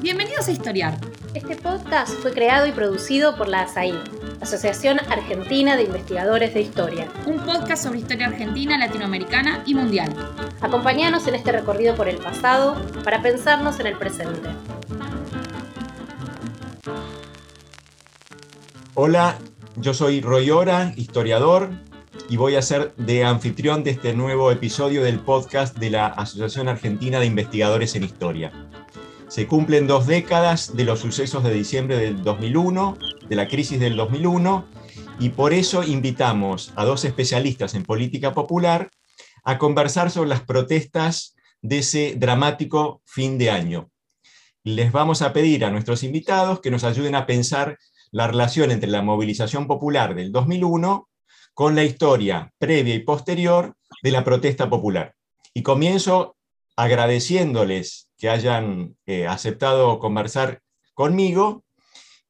Bienvenidos a Historiar. Este podcast fue creado y producido por la ASAI, Asociación Argentina de Investigadores de Historia. Un podcast sobre historia argentina, latinoamericana y mundial. Acompáñanos en este recorrido por el pasado para pensarnos en el presente. Hola, yo soy Roy Ora, historiador, y voy a ser de anfitrión de este nuevo episodio del podcast de la Asociación Argentina de Investigadores en Historia. Se cumplen dos décadas de los sucesos de diciembre del 2001, de la crisis del 2001, y por eso invitamos a dos especialistas en política popular a conversar sobre las protestas de ese dramático fin de año. Les vamos a pedir a nuestros invitados que nos ayuden a pensar la relación entre la movilización popular del 2001 con la historia previa y posterior de la protesta popular. Y comienzo agradeciéndoles que hayan eh, aceptado conversar conmigo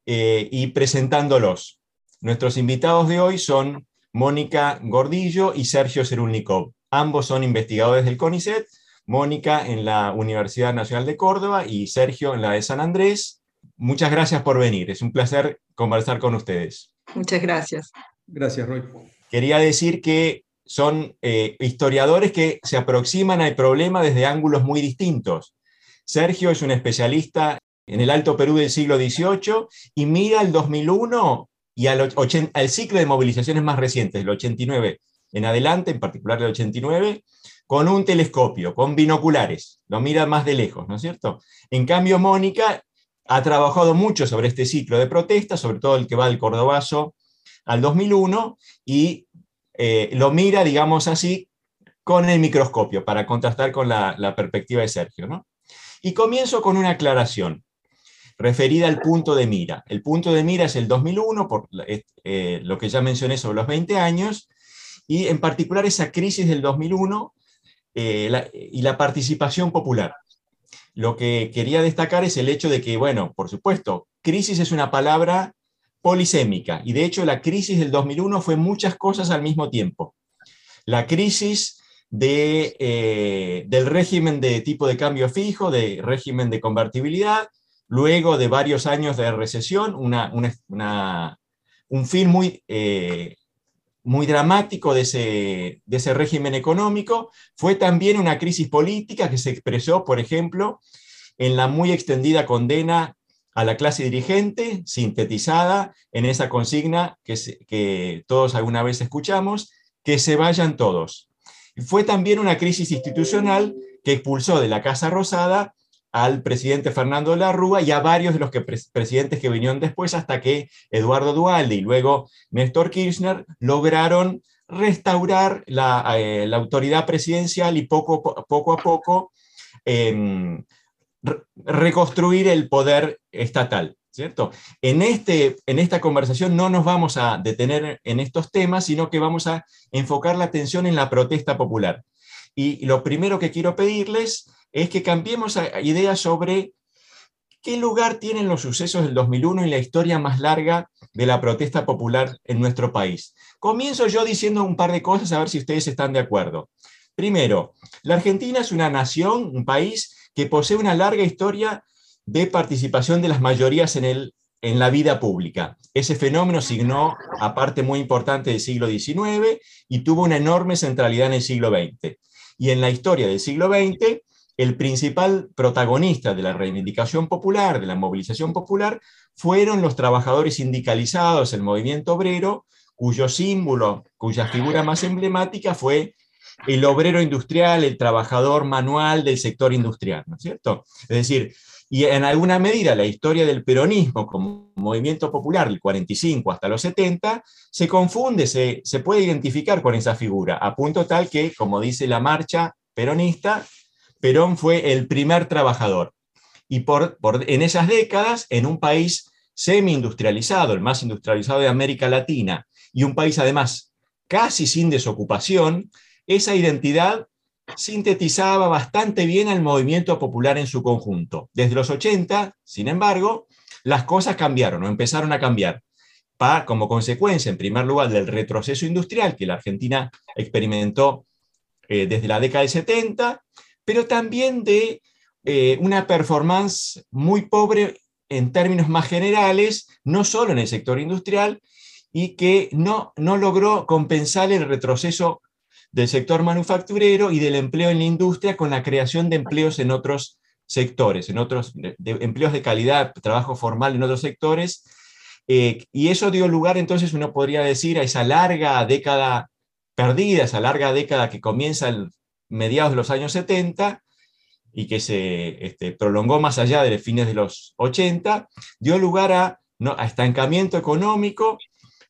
eh, y presentándolos. Nuestros invitados de hoy son Mónica Gordillo y Sergio Cerulnikov. Ambos son investigadores del CONICET, Mónica en la Universidad Nacional de Córdoba y Sergio en la de San Andrés. Muchas gracias por venir, es un placer conversar con ustedes. Muchas gracias. Gracias, Roy. Quería decir que son eh, historiadores que se aproximan al problema desde ángulos muy distintos. Sergio es un especialista en el Alto Perú del siglo XVIII y mira el 2001 y al, al ciclo de movilizaciones más recientes, el 89 en adelante, en particular el 89, con un telescopio, con binoculares, lo mira más de lejos, ¿no es cierto? En cambio, Mónica ha trabajado mucho sobre este ciclo de protestas, sobre todo el que va del Cordobazo al 2001 y eh, lo mira, digamos así, con el microscopio para contrastar con la, perspectiva de Sergio. ¿no? Y comienzo con una aclaración referida al punto de mira. El punto de mira es el 2001, por eh, lo que ya mencioné sobre los 20 años, y en particular esa crisis del 2001 eh, y la participación popular. Lo que quería destacar es el hecho de que, bueno, por supuesto, crisis es una palabra polisémica. Y de hecho la crisis del 2001 fue muchas cosas al mismo tiempo. La crisis eh, del régimen de tipo de cambio fijo, de régimen de convertibilidad, luego de varios años de recesión, una, un fin muy, eh, muy dramático de ese, de ese régimen económico, fue también una crisis política que se expresó, por ejemplo, en la muy extendida condena a la clase dirigente, sintetizada en esa consigna que, que todos alguna vez escuchamos, que se vayan todos. Fue también una crisis institucional que expulsó de la Casa Rosada al presidente Fernando Larrúa y a varios de los presidentes que vinieron después hasta que Eduardo Dualde y luego Néstor Kirchner lograron restaurar la, eh, autoridad presidencial y poco, poco a poco em, reconstruir el poder estatal. ¿Cierto? En, este, en esta conversación no nos vamos a detener en estos temas, sino que vamos a enfocar la atención en la protesta popular. Y lo primero que quiero pedirles es que cambiemos ideas sobre qué lugar tienen los sucesos del 2001 en la historia más larga de la protesta popular en nuestro país. Comienzo yo diciendo un par de cosas a ver si ustedes están de acuerdo. Primero, la Argentina es una nación, un país que posee una larga historia de participación de las mayorías en, el, en la vida pública. Ese fenómeno signó a parte muy importante del siglo XIX y tuvo una enorme centralidad en el siglo XX. Y en la historia del siglo XX, el principal protagonista de la reivindicación popular, de la movilización popular, fueron los trabajadores sindicalizados, el movimiento obrero, cuyo símbolo, cuya figura más emblemática fue el obrero industrial, el trabajador manual del sector industrial, ¿no es cierto? Es decir, y en alguna medida la historia del peronismo como movimiento popular del 45 hasta los 70 se confunde, se, se puede identificar con esa figura, a punto tal que, como dice la marcha peronista, Perón fue el primer trabajador. Y por, por, en esas décadas, en un país semi-industrializado, el más industrializado de América Latina, y un país además casi sin desocupación, esa identidad sintetizaba bastante bien al movimiento popular en su conjunto. Desde los 80, sin embargo, las cosas cambiaron o empezaron a cambiar. para como consecuencia, en primer lugar, del retroceso industrial que la Argentina experimentó eh, desde la década del 70, pero también de eh, una performance muy pobre en términos más generales, no solo en el sector industrial, y que no, no logró compensar el retroceso del sector manufacturero y del empleo en la industria con la creación de empleos en otros sectores, en otros empleos de calidad, trabajo formal en otros sectores. Eh, y eso dio lugar, entonces, uno podría decir, a esa larga década perdida, esa larga década que comienza en mediados de los años 70 y que se este, prolongó más allá de los fines de los 80, dio lugar a, ¿no? a estancamiento económico,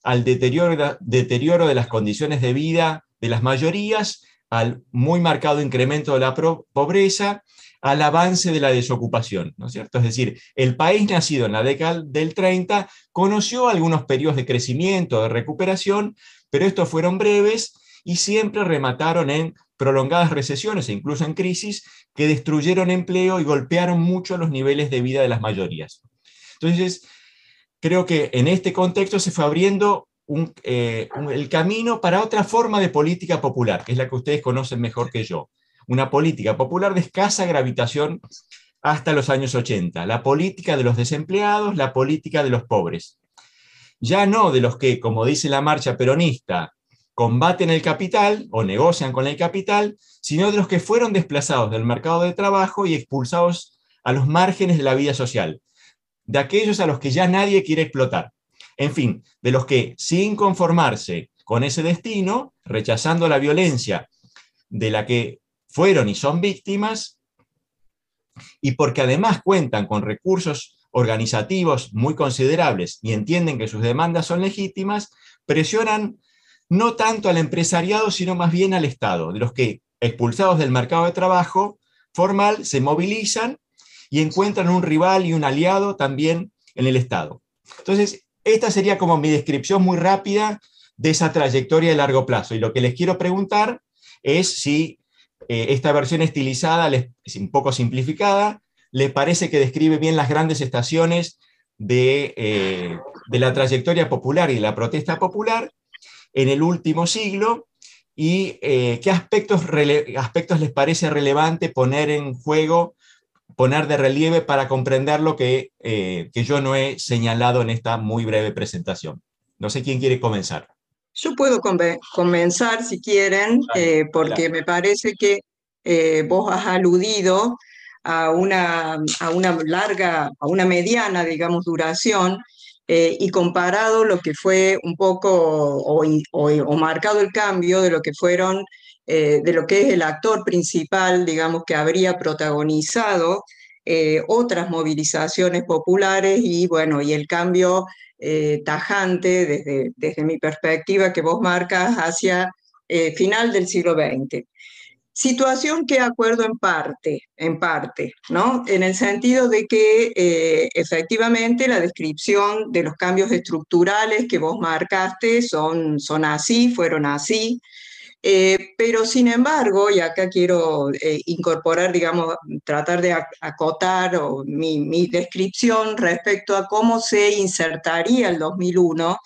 al deterioro, deterioro de las condiciones de vida de las mayorías, al muy marcado incremento de la pobreza, al avance de la desocupación, ¿no es cierto? Es decir, el país nacido en la década del 30 conoció algunos periodos de crecimiento, de recuperación, pero estos fueron breves y siempre remataron en prolongadas recesiones e incluso en crisis que destruyeron empleo y golpearon mucho los niveles de vida de las mayorías. Entonces, creo que en este contexto se fue abriendo eh, el camino para otra forma de política popular, que es la que ustedes conocen mejor que yo. Una política popular de escasa gravitación hasta los años 80. La política de los desempleados, la política de los pobres. Ya no de los que, como dice la marcha peronista, combaten el capital o negocian con el capital, sino de los que fueron desplazados del mercado de trabajo y expulsados a los márgenes de la vida social, de aquellos a los que ya nadie quiere explotar. En fin, de los que sin conformarse con ese destino, rechazando la violencia de la que fueron y son víctimas, y porque además cuentan con recursos organizativos muy considerables y entienden que sus demandas son legítimas, presionan no tanto al empresariado, sino más bien al Estado, de los que, expulsados del mercado de trabajo formal, se movilizan y encuentran un rival y un aliado también en el Estado. Entonces, esta sería como mi descripción muy rápida de esa trayectoria de largo plazo. Y lo que les quiero preguntar es si eh, esta versión estilizada, es un poco simplificada, les parece que describe bien las grandes estaciones de, eh, de la trayectoria popular y de la protesta popular en el último siglo y eh, qué aspectos, aspectos les parece relevante poner en juego poner de relieve para comprender lo que, eh, que yo no he señalado en esta muy breve presentación. No sé quién quiere comenzar. Yo puedo comenzar si quieren, eh, porque me parece que eh, vos has aludido a una, a una larga, a una mediana, digamos, duración, y comparado lo que fue un poco, o, o, marcado el cambio de lo que fueron eh, de lo que es el actor principal, digamos, que habría protagonizado eh, otras movilizaciones populares y, bueno, y el cambio eh, tajante desde, desde mi perspectiva que vos marcas hacia final del siglo XX. Situación que acuerdo en parte, en parte, ¿no? En el sentido de que efectivamente la descripción de los cambios estructurales que vos marcaste son, son así, fueron así, eh, pero sin embargo, y acá quiero eh, incorporar, digamos, tratar de acotar mi, descripción respecto a cómo se insertaría el 2001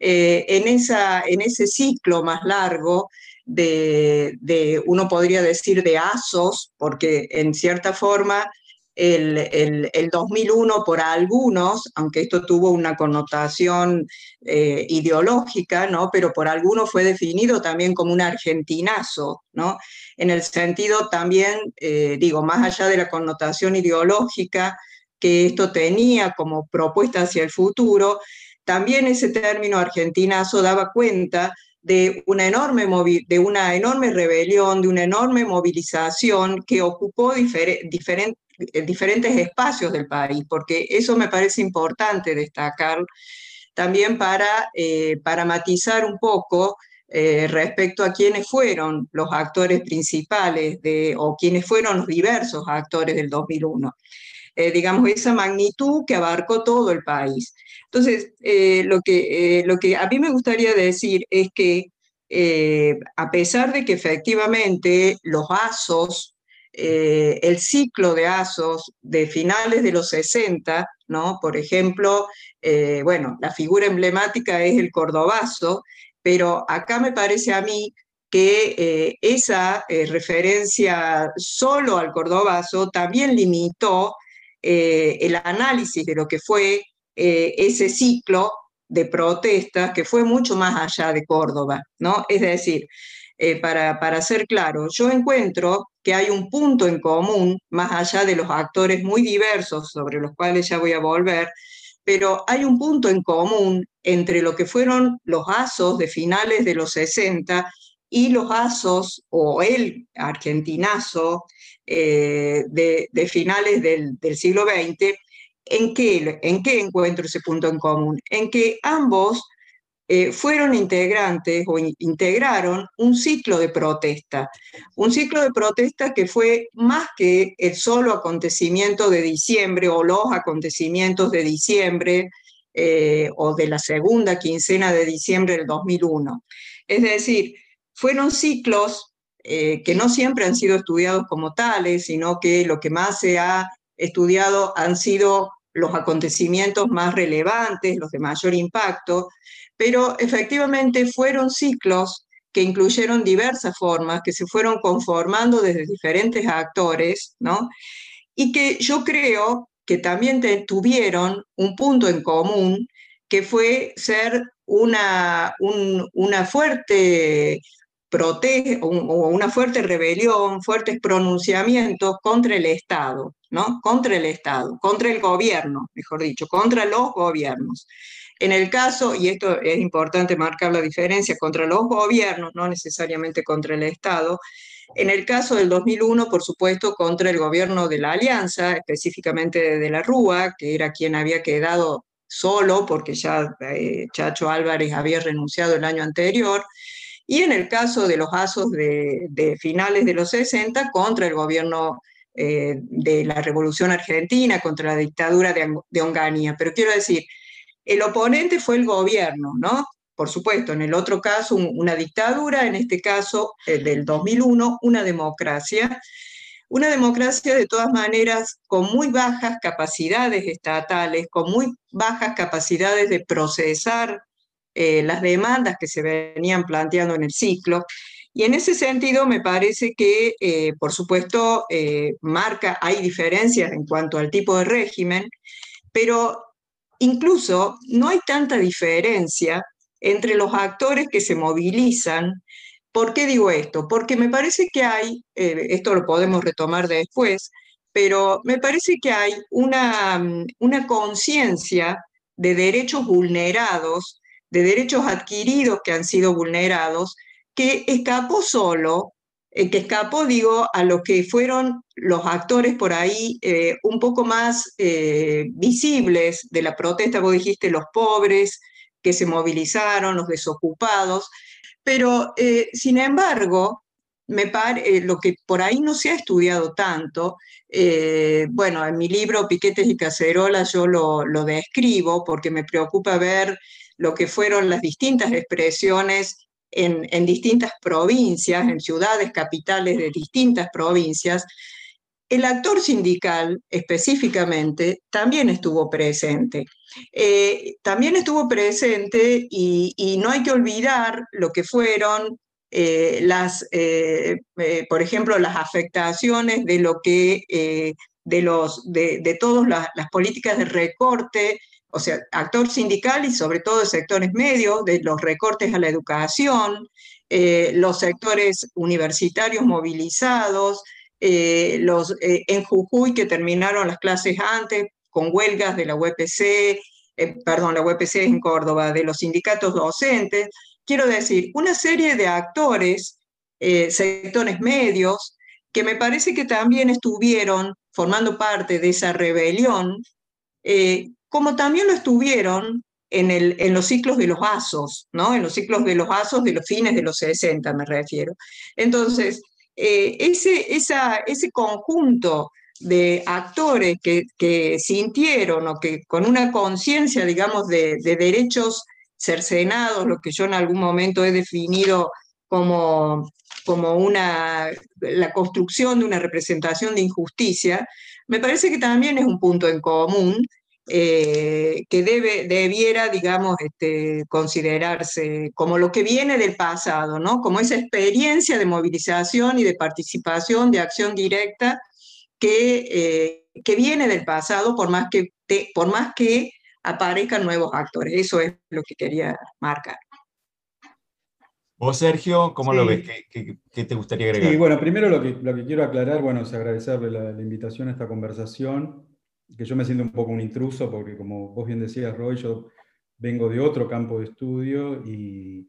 eh, en, esa, en ese ciclo más largo de, de, uno podría decir, de asos, porque en cierta forma el, el, 2001 por algunos, aunque esto tuvo una connotación eh, ideológica, ¿no? pero por algunos fue definido también como un argentinazo, ¿no? en el sentido también, eh, digo, más allá de la connotación ideológica que esto tenía como propuesta hacia el futuro, también ese término argentinazo daba cuenta de una enorme, de una enorme rebelión, de una enorme movilización que ocupó diferentes diferentes espacios del país, porque eso me parece importante destacar también para, eh, para matizar un poco eh, respecto a quiénes fueron los actores principales de, o quiénes fueron los diversos actores del 2001. Eh, digamos, esa magnitud que abarcó todo el país. Entonces, lo, que, lo que a mí me gustaría decir es que a pesar de que efectivamente los ASOS eh, el ciclo de ASOS de finales de los 60, ¿no? Por ejemplo, eh, bueno, la figura emblemática es el cordobazo, pero acá me parece a mí que eh, esa referencia solo al cordobazo también limitó el análisis de lo que fue ese ciclo de protestas que fue mucho más allá de Córdoba, ¿no? Es decir, para, para ser claro, yo encuentro que hay un punto en común, más allá de los actores muy diversos sobre los cuales ya voy a volver, pero hay un punto en común entre lo que fueron los asos de finales de los 60 y los asos o el argentinazo eh, de, finales del, siglo XX, ¿en qué, ¿en qué encuentro ese punto en común? En que ambos eh, fueron integrantes o integraron un ciclo de protesta, un ciclo de protesta que fue más que el solo acontecimiento de diciembre o los acontecimientos de diciembre eh, o de la segunda quincena de diciembre del 2001. Es decir, fueron ciclos eh, que no siempre han sido estudiados como tales, sino que lo que más se ha estudiado han sido los acontecimientos más relevantes, los de mayor impacto, pero efectivamente fueron ciclos que incluyeron diversas formas, que se fueron conformando desde diferentes actores, ¿no? Y que yo creo que también tuvieron un punto en común, que fue ser una, una fuerte protege, o una fuerte rebelión, fuertes pronunciamientos contra el Estado, ¿no? Contra el Estado, contra el gobierno, mejor dicho, contra los gobiernos. En el caso, y esto es importante marcar la diferencia, contra los gobiernos, no necesariamente contra el Estado, en el caso del 2001, por supuesto, contra el gobierno de la Alianza, específicamente de la Rúa, que era quien había quedado solo porque ya eh, Chacho Álvarez había renunciado el año anterior, y en el caso de los asos de, finales de los 60 contra el gobierno eh, de la Revolución Argentina, contra la dictadura de, de Onganía. Pero quiero decir, el oponente fue el gobierno, ¿no? Por supuesto, en el otro caso una dictadura, en este caso eh, del 2001, una democracia. Una democracia de todas maneras con muy bajas capacidades estatales, con muy bajas capacidades de procesar eh, las demandas que se venían planteando en el ciclo. Y en ese sentido me parece que, eh, por supuesto, marca, hay diferencias en cuanto al tipo de régimen, pero incluso no hay tanta diferencia entre los actores que se movilizan. ¿Por qué digo esto? Porque me parece que hay, esto lo podemos retomar después, pero me parece que hay una, una conciencia de derechos vulnerados de derechos adquiridos que han sido vulnerados, que escapó solo, eh, que escapó, digo, a lo que fueron los actores por ahí eh, un poco más eh, visibles de la protesta, vos dijiste, los pobres que se movilizaron, los desocupados, pero sin embargo, me lo que por ahí no se ha estudiado tanto, bueno, en mi libro Piquetes y Cacerolas yo lo, lo describo porque me preocupa ver lo que fueron las distintas expresiones en, distintas provincias, en ciudades capitales de distintas provincias, el actor sindical específicamente también estuvo presente. Eh, también estuvo presente y, no hay que olvidar lo que fueron eh, las, eh, por ejemplo, las afectaciones de lo que, de, los, de, de todas las políticas de recorte o sea, actor sindical y sobre todo sectores medios, de los recortes a la educación, eh, los sectores universitarios movilizados, eh, los, eh, en Jujuy que terminaron las clases antes con huelgas de la UPC, perdón, la UPC en Córdoba, de los sindicatos docentes. Quiero decir, una serie de actores, sectores medios, que me parece que también estuvieron formando parte de esa rebelión, como también lo estuvieron en, el, en, los ciclos de los asos, ¿no? En los ciclos de los asos de los fines de los 60, me refiero. Entonces, eh, ese, ese conjunto de actores que, que, sintieron o que con una conciencia, digamos, de, de, derechos cercenados, lo que yo en algún momento he definido como, como una, la construcción de una representación de injusticia, me parece que también es un punto en común eh, que debe, debiera, digamos, este, considerarse como lo que viene del pasado, ¿no? Como esa experiencia de movilización y de participación, de acción directa que, eh, que viene del pasado, por más que, por más que aparezcan nuevos actores. Eso es lo que quería marcar. Vos, Sergio, ¿cómo lo ves? ¿Qué, te gustaría agregar? Sí, bueno, primero lo que, lo que quiero aclarar, bueno, es agradecerle la, la invitación a esta conversación que yo me siento un poco un intruso, porque como vos bien decías, Roy, yo vengo de otro campo de estudio y,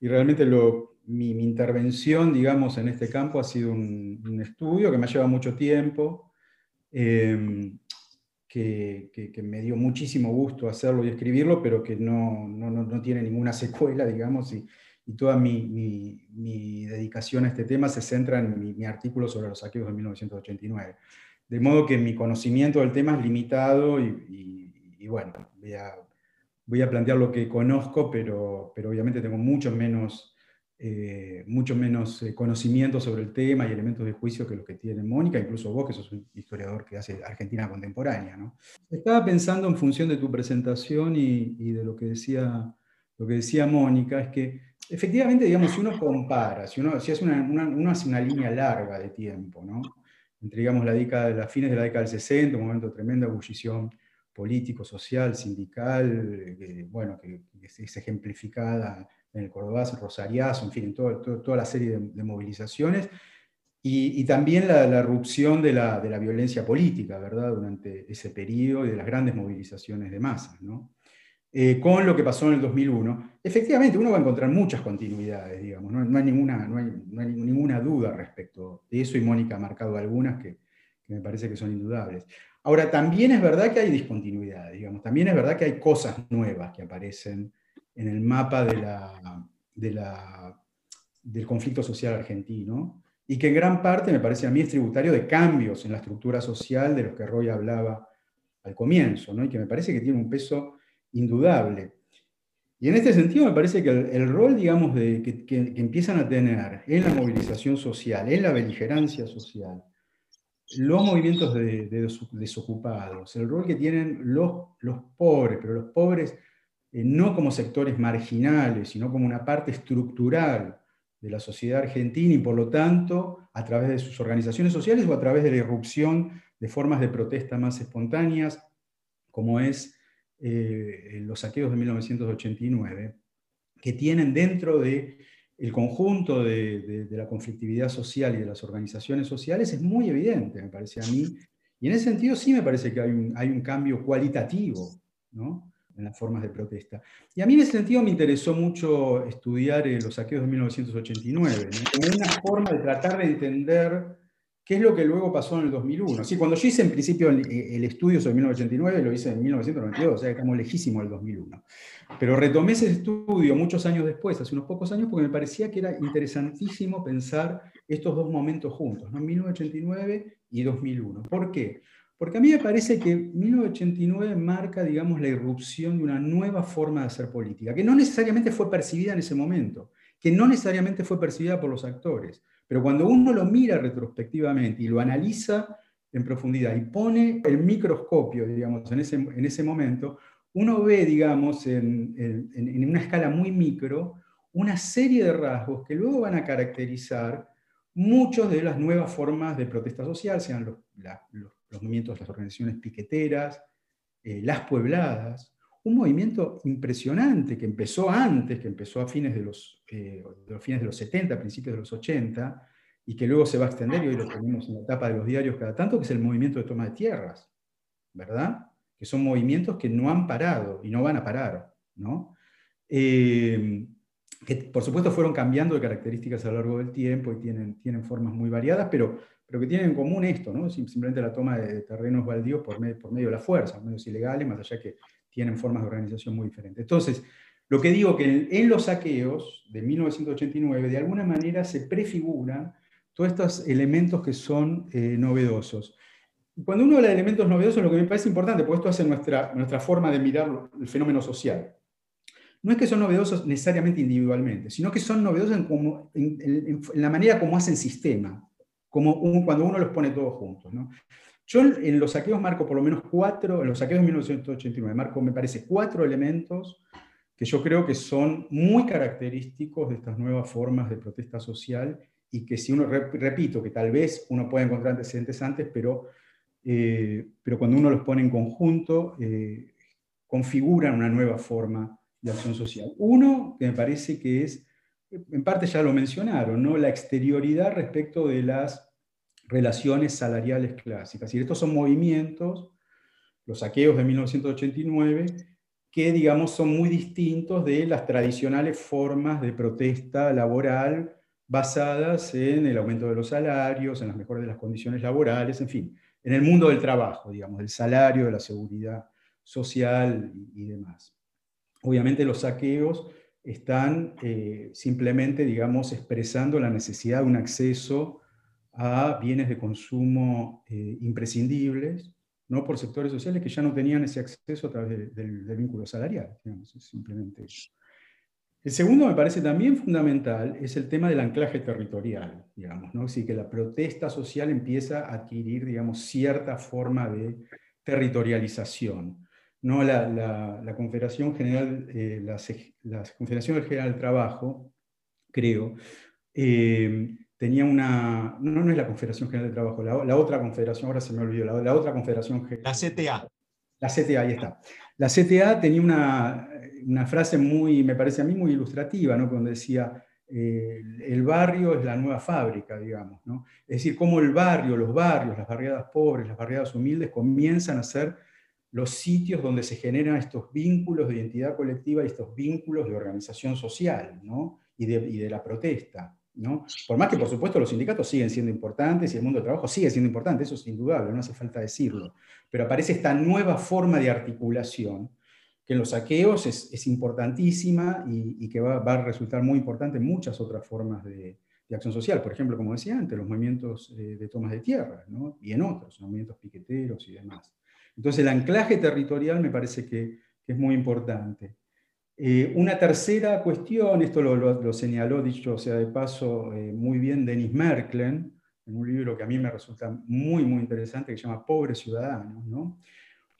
y realmente lo, mi, mi, intervención, digamos, en este campo ha sido un, un estudio que me ha llevado mucho tiempo, eh, que, que, que, me dio muchísimo gusto hacerlo y escribirlo, pero que no, no, no tiene ninguna secuela, digamos, y, y toda mi, mi, mi, dedicación a este tema se centra en mi, mi artículo sobre los saqueos de 1989. De modo que mi conocimiento del tema es limitado y, bueno, voy a, voy a, plantear lo que conozco, pero, pero obviamente tengo mucho menos, eh, mucho menos eh, conocimiento sobre el tema y elementos de juicio que los que tiene Mónica, incluso vos que sos un historiador que hace Argentina contemporánea. ¿no? Estaba pensando en función de tu presentación y, de lo que, decía, lo que decía Mónica, es que efectivamente, digamos, si uno compara, si uno si una, una, uno hace una línea larga de tiempo, ¿no? Entre digamos, la década, las fines de la década del 60, un momento de tremenda ebullición político, social, sindical, que, bueno, que, que, es ejemplificada en el Cordobazo, Rosariazo, en fin, en todo, todo, toda la serie de, de movilizaciones, y, y, también la, la erupción de la, de la, violencia política, ¿verdad?, durante ese periodo y de las grandes movilizaciones de masas, ¿no? Eh, con lo que pasó en el 2001, efectivamente uno va a encontrar muchas continuidades, digamos, no, hay, ninguna, no, hay, ninguna, duda respecto de eso y Mónica ha marcado algunas que, me parece que son indudables. Ahora, también es verdad que hay discontinuidades, digamos, también es verdad que hay cosas nuevas que aparecen en el mapa del conflicto social argentino y que en gran parte me parece a mí es tributario de cambios en la estructura social de los que Roy hablaba al comienzo, ¿no? y que me parece que tiene un peso indudable. Y en este sentido me parece que el, rol, digamos, de, que, empiezan a tener en la movilización social, en la beligerancia social, los movimientos de desocupados, el rol que tienen los, los pobres, pero los pobres eh, no como sectores marginales, sino como una parte estructural de la sociedad argentina y por lo tanto a través de sus organizaciones sociales o a través de la irrupción de formas de protesta más espontáneas, como es eh, los saqueos de 1989, que tienen dentro de el conjunto de, de, de, la conflictividad social y de las organizaciones sociales es muy evidente, me parece a mí. Y en ese sentido sí me parece que hay un, hay un cambio cualitativo ¿no? en las formas de protesta. Y a mí en ese sentido me interesó mucho estudiar eh, los saqueos de 1989, ¿no? como una forma de tratar de entender ¿Qué es lo que luego pasó en el 2001? Sí, cuando yo hice en principio el, el, estudio sobre 1989, lo hice en 1992, o sea, estamos lejísimos del 2001. Pero retomé ese estudio muchos años después, hace unos pocos años, porque me parecía que era interesantísimo pensar estos dos momentos juntos, ¿no? 1989 y 2001. ¿Por qué? Porque a mí me parece que 1989 marca, digamos, la irrupción de una nueva forma de hacer política, que no necesariamente fue percibida en ese momento, que no necesariamente fue percibida por los actores, pero cuando uno lo mira retrospectivamente y lo analiza en profundidad y pone el microscopio, digamos, en ese, en ese momento, uno ve, digamos, en, en, una escala muy micro, una serie de rasgos que luego van a caracterizar muchas de las nuevas formas de protesta social, sean los, la, los, los movimientos, las organizaciones piqueteras, eh, las puebladas, un movimiento impresionante que empezó antes, que empezó a fines de los, eh, fines de los 70, principios de los 80, y que luego se va a extender, y hoy lo tenemos en la etapa de los diarios cada tanto, que es el movimiento de toma de tierras, ¿verdad? Que son movimientos que no han parado y no van a parar, ¿no? Eh, que por supuesto fueron cambiando de características a lo largo del tiempo y tienen, tienen formas muy variadas, pero, pero que tienen en común esto, ¿no? simplemente la toma de terrenos baldíos por medio, por medio de la fuerza, medios ilegales, más allá que tienen formas de organización muy diferentes. Entonces, lo que digo que en, los saqueos de 1989, de alguna manera se prefiguran todos estos elementos que son eh, novedosos. Cuando uno habla de elementos novedosos, lo que me parece importante, porque esto hace nuestra, nuestra forma de mirar el fenómeno social, no es que son novedosos necesariamente individualmente, sino que son novedosos en, la manera como hacen sistema. como cuando uno los pone todos juntos. ¿no? Yo en los saqueos marco por lo menos cuatro, en los saqueos de 1989, marco, me parece, cuatro elementos que yo creo que son muy característicos de estas nuevas formas de protesta social y que si uno, repito, que tal vez uno puede encontrar antecedentes antes, pero, eh, pero cuando uno los pone en conjunto, eh, configuran una nueva forma de acción social. Uno, que me parece que es, en parte ya lo mencionaron, ¿no? la exterioridad respecto de las relaciones salariales clásicas. Y estos son movimientos, los saqueos de 1989, que digamos son muy distintos de las tradicionales formas de protesta laboral basadas en el aumento de los salarios, en las mejores de las condiciones laborales, en fin, en el mundo del trabajo, digamos, del salario, de la seguridad social y, demás. Obviamente los saqueos están eh, simplemente, digamos, expresando la necesidad de un acceso a bienes de consumo eh, imprescindibles, no por sectores sociales que ya no tenían ese acceso a través del, vínculo salarial, simplemente. El segundo me parece también fundamental es el tema del anclaje territorial, digamos, ¿no? Así que la protesta social empieza a adquirir, digamos, cierta forma de territorialización. ¿no? La, la, Confederación General, eh, la, la, General del Trabajo, creo, eh, tenía una, no, no es la Confederación General de Trabajo, la, otra confederación, ahora se me olvidó, la, otra confederación La CTA. La CTA, ahí está. La CTA tenía una, una frase muy, me parece a mí, muy ilustrativa, ¿no? cuando decía, eh, el barrio es la nueva fábrica, digamos. ¿no? Es decir, cómo el barrio, los barrios, las barriadas pobres, las barriadas humildes comienzan a ser los sitios donde se generan estos vínculos de identidad colectiva y estos vínculos de organización social ¿no? y, de, y de la protesta. Por más que, por supuesto, los sindicatos siguen siendo importantes y el mundo del trabajo sigue siendo importante, eso es indudable, no hace falta decirlo. Pero aparece esta nueva forma de articulación que en los saqueos es, importantísima y, que va, a resultar muy importante en muchas otras formas de, acción social. Por ejemplo, como decía antes, los movimientos eh, de tomas de tierra y en otros, movimientos piqueteros y demás. Entonces, el anclaje territorial me parece que es muy importante. Eh, una tercera cuestión, esto lo, señaló, dicho sea de paso, eh, muy bien Denis Merklen, en un libro que a mí me resulta muy, muy interesante, que se llama Pobres Ciudadanos. ¿no?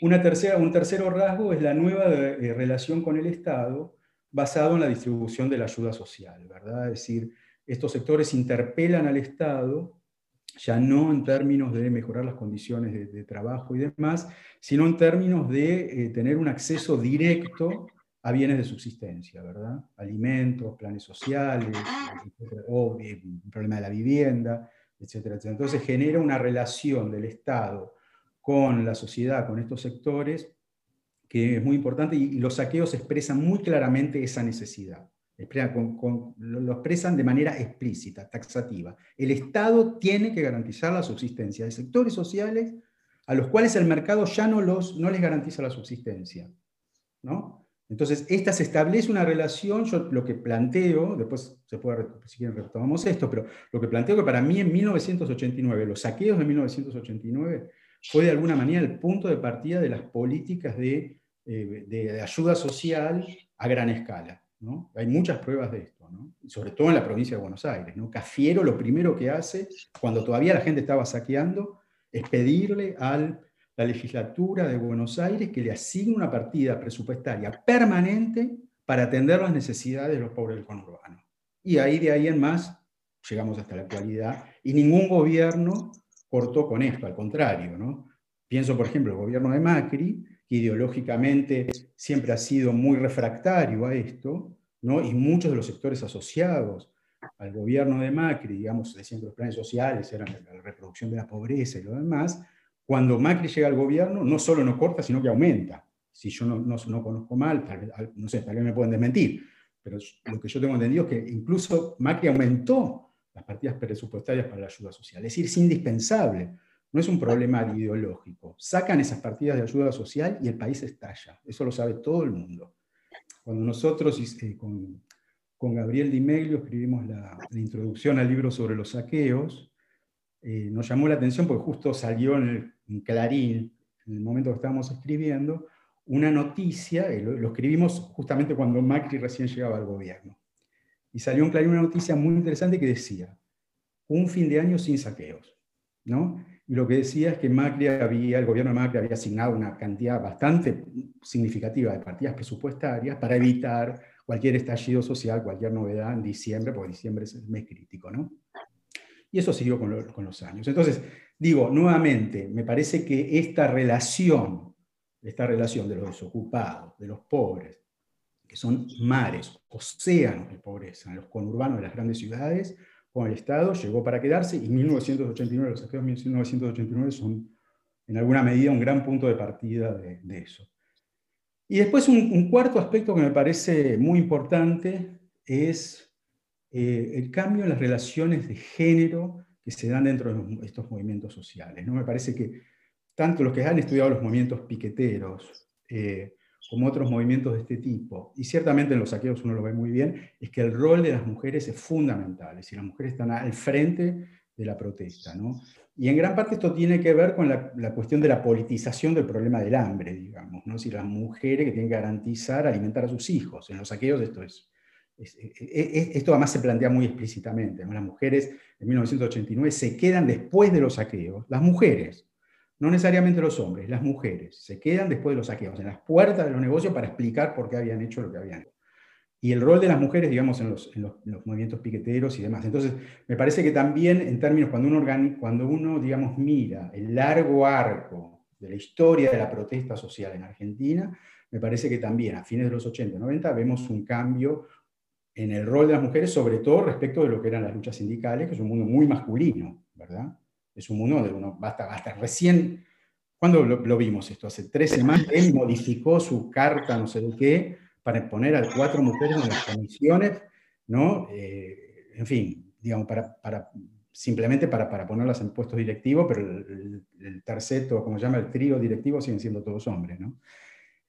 Una tercera, un tercero rasgo es la nueva eh, relación con el Estado basado en la distribución de la ayuda social, ¿verdad? Es decir, estos sectores interpelan al Estado, ya no en términos de mejorar las condiciones de, de trabajo y demás, sino en términos de tener un acceso directo a bienes de subsistencia, ¿verdad? Alimentos, planes sociales, o el problema de la vivienda, etcétera, etcétera. Entonces genera una relación del Estado con la sociedad, con estos sectores, que es muy importante y, los saqueos expresan muy claramente esa necesidad. lo expresan de manera explícita, taxativa. El Estado tiene que garantizar la subsistencia de sectores sociales a los cuales el mercado ya no, los, no les garantiza la subsistencia. ¿no? Entonces, esta se establece una relación, yo lo que planteo, después se puede, si quieren retomamos esto, pero lo que planteo que para mí en 1989, los saqueos de 1989, fue de alguna manera el punto de partida de las políticas de, eh, ayuda social a gran escala. Hay muchas pruebas de esto, sobre todo en la provincia de Buenos Aires. ¿no? Cafiero lo primero que hace, cuando todavía la gente estaba saqueando, es pedirle al la legislatura de Buenos Aires que le asigna una partida presupuestaria permanente para atender las necesidades de los pobres del conurbano. Y ahí de ahí en más llegamos hasta la actualidad y ningún gobierno cortó con esto, al contrario. ¿no? Pienso, por ejemplo, el gobierno de Macri, que ideológicamente siempre ha sido muy refractario a esto, ¿no? y muchos de los sectores asociados al gobierno de Macri, digamos, decían que los planes sociales eran la reproducción de la pobreza y lo demás, cuando Macri llega al gobierno, no solo no corta, sino que aumenta. Si yo no, no, conozco mal, tal no sé, tal vez me pueden desmentir, pero lo que yo tengo entendido es que incluso Macri aumentó las partidas presupuestarias para la ayuda social. Es decir, es indispensable. No es un problema ideológico. Sacan esas partidas de ayuda social y el país estalla. Eso lo sabe todo el mundo. Cuando nosotros eh, con, con, Gabriel Di Meglio escribimos la, la, introducción al libro sobre los saqueos, eh, nos llamó la atención porque justo salió en el, en Clarín, en el momento que estábamos escribiendo, una noticia, lo, escribimos justamente cuando Macri recién llegaba al gobierno, y salió en Clarín una noticia muy interesante que decía, un fin de año sin saqueos. ¿no? Y lo que decía es que Macri había, el gobierno de Macri había asignado una cantidad bastante significativa de partidas presupuestarias para evitar cualquier estallido social, cualquier novedad en diciembre, porque diciembre es el mes crítico. ¿no? Y eso siguió con, los años. Entonces, digo, nuevamente, me parece que esta relación, esta relación de los desocupados, de los pobres, que son mares, océanos de pobreza los conurbanos de las grandes ciudades, con el Estado, llegó para quedarse y 1989, los saqueos de 1989 son en alguna medida un gran punto de partida de, eso. Y después un, cuarto aspecto que me parece muy importante es eh, el cambio en las relaciones de género que se dan dentro de estos movimientos sociales. ¿no? Me parece que tanto los que han estudiado los movimientos piqueteros, eh, como otros movimientos de este tipo, y ciertamente en los saqueos uno lo ve muy bien, es que el rol de las mujeres es fundamental, es decir, las mujeres están al frente de la protesta. ¿no? Y en gran parte esto tiene que ver con la, cuestión de la politización del problema del hambre, digamos, ¿no? si las mujeres que tienen que garantizar alimentar a sus hijos. En los saqueos esto es, esto además se plantea muy explícitamente. Las mujeres en 1989 se quedan después de los saqueos, las mujeres, no necesariamente los hombres, las mujeres, se quedan después de los saqueos, en las puertas de los negocios para explicar por qué habían hecho lo que habían hecho. Y el rol de las mujeres, digamos, en los, movimientos piqueteros y demás. Entonces, me parece que también en términos, cuando uno, cuando uno, digamos, mira el largo arco de la historia de la protesta social en Argentina, me parece que también a fines de los 80, 90 vemos un cambio en el rol de las mujeres, sobre todo respecto de lo que eran las luchas sindicales, que es un mundo muy masculino, ¿verdad? es un mundo donde uno basta, basta recién, ¿cuándo lo, vimos esto? Hace tres semanas, él modificó su carta, no sé de qué, para poner a cuatro mujeres en las comisiones, ¿no? Eh, en fin, digamos, para, para simplemente para, para, ponerlas en puestos directivos, pero el, el, terceto, como se llama, el trío directivo, siguen siendo todos hombres, ¿no?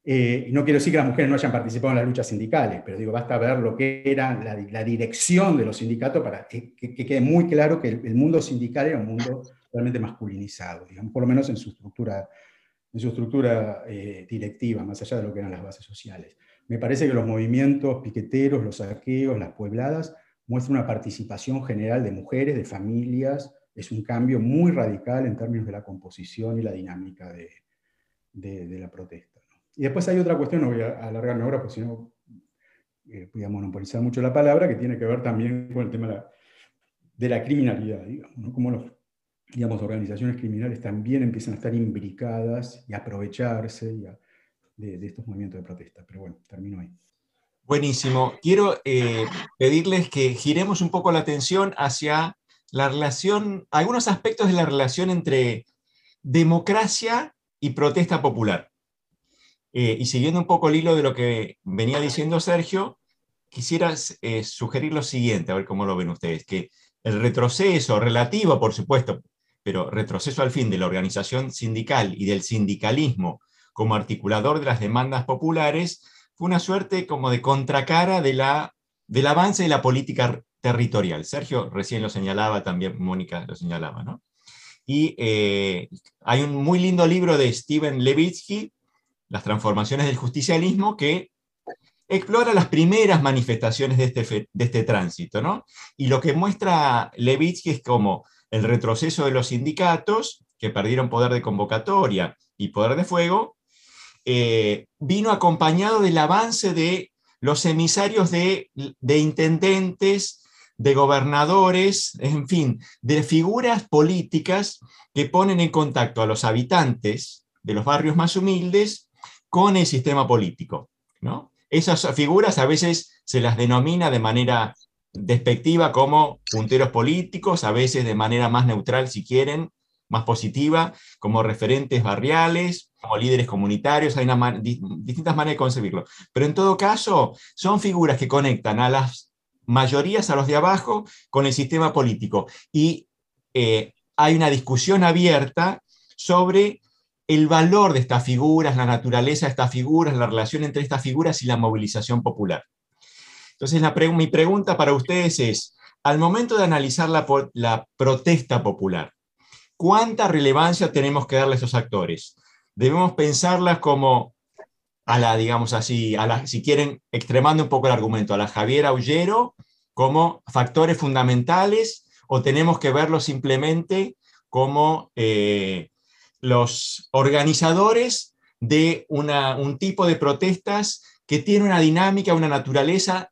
Eh, no quiero decir que las mujeres no hayan participado en las luchas sindicales, pero digo, basta ver lo que era la, dirección de los sindicatos para que, quede muy claro que el, mundo sindical era un mundo realmente masculinizado, digamos, por lo menos en su estructura, en su estructura eh, directiva, más allá de lo que eran las bases sociales. Me parece que los movimientos piqueteros, los saqueos, las puebladas, muestran una participación general de mujeres, de familias, es un cambio muy radical en términos de la composición y la dinámica de, de la protesta. Y después hay otra cuestión, no voy a alargarme ahora, porque si no eh, voy a monopolizar mucho la palabra, que tiene que ver también con el tema de la, criminalidad, digamos, como los, digamos, organizaciones criminales también empiezan a estar imbricadas y aprovecharse de, estos movimientos de protesta. Pero bueno, termino ahí. Buenísimo. Quiero eh, pedirles que giremos un poco la atención hacia la relación, algunos aspectos de la relación entre democracia y protesta popular. Eh, y siguiendo un poco el hilo de lo que venía diciendo Sergio, quisiera eh, sugerir lo siguiente, a ver cómo lo ven ustedes, que el retroceso relativo, por supuesto, pero retroceso al fin de la organización sindical y del sindicalismo como articulador de las demandas populares, fue una suerte como de contracara de la, del avance de la política territorial. Sergio recién lo señalaba, también Mónica lo señalaba, ¿no? Y eh, hay un muy lindo libro de Steven Levitsky, las transformaciones del justicialismo, que explora las primeras manifestaciones de este, de este tránsito. ¿no? Y lo que muestra Levitsky es como el retroceso de los sindicatos, que perdieron poder de convocatoria y poder de fuego, eh, vino acompañado del avance de los emisarios de, de intendentes, de gobernadores, en fin, de figuras políticas que ponen en contacto a los habitantes de los barrios más humildes con el sistema político. ¿no? Esas figuras a veces se las denomina de manera despectiva como punteros políticos, a veces de manera más neutral si quieren, más positiva, como referentes barriales, como líderes comunitarios, hay distintas maneras de concebirlo. Pero en todo caso, son figuras que conectan a las mayorías, a los de abajo, con el sistema político. Y eh, hay una discusión abierta sobre el valor de estas figuras, la naturaleza de estas figuras, la relación entre estas figuras y la movilización popular. Entonces, mi pregunta para ustedes es, al momento de analizar la, protesta popular, ¿cuánta relevancia tenemos que darle a esos actores? Debemos pensarlas como a la, digamos así, la, si quieren, extremando un poco el argumento, a la Javier Aullero como factores fundamentales o tenemos que verlo simplemente como eh, los organizadores de un tipo de protestas que tiene una dinámica, una naturaleza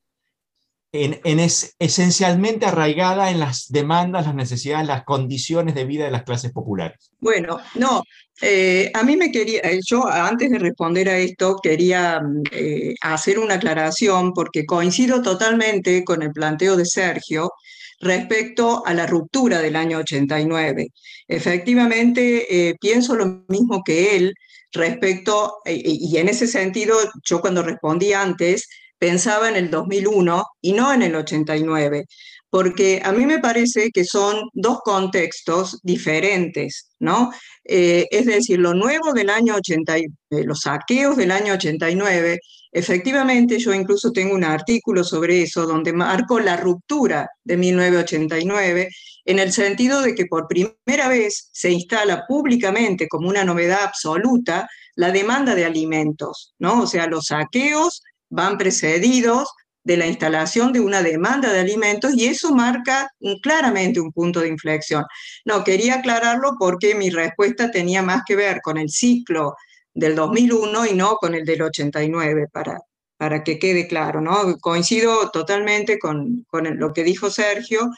en, es, esencialmente arraigada en las demandas, las necesidades, las condiciones de vida de las clases populares. Bueno, no, eh, a mí me quería, eh, yo antes de responder a esto quería eh, hacer una aclaración porque coincido totalmente con el planteo de Sergio respecto a la ruptura del año 89. Efectivamente, pienso lo mismo que él respecto, y en ese sentido, yo cuando respondí antes, pensaba en el 2001 y no en el 89, porque a mí me parece que son dos contextos diferentes, ¿no? Eh, es decir, lo nuevo del año 80, los saqueos del año 89, efectivamente yo incluso tengo un artículo sobre eso donde marco la ruptura de 1989 en el sentido de que por primera vez se instala públicamente como una novedad absoluta la demanda de alimentos, ¿no? O sea, los saqueos van precedidos de la instalación de una demanda de alimentos y eso marca claramente un punto de inflexión. No, quería aclararlo porque mi respuesta tenía más que ver con el ciclo del 2001 y no con el del 89, para, para que quede claro, ¿no? Coincido totalmente con, lo que dijo Sergio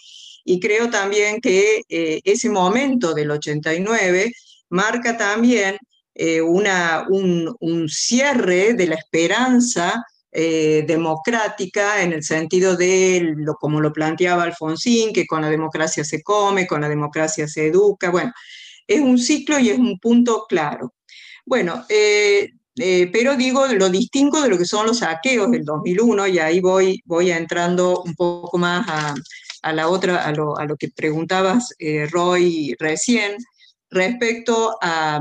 y creo también que eh, ese momento del 89 marca también eh, una, un, un, cierre de la esperanza eh, democrática en el sentido de, lo, como lo planteaba Alfonsín, que con la democracia se come, con la democracia se educa. Bueno, es un ciclo y es un punto claro. Bueno, eh, eh, pero digo, lo distingo de lo que son los saqueos del 2001, y ahí voy, voy entrando un poco más a, la otra, a lo, a lo, que preguntabas, Roy, recién, respecto a,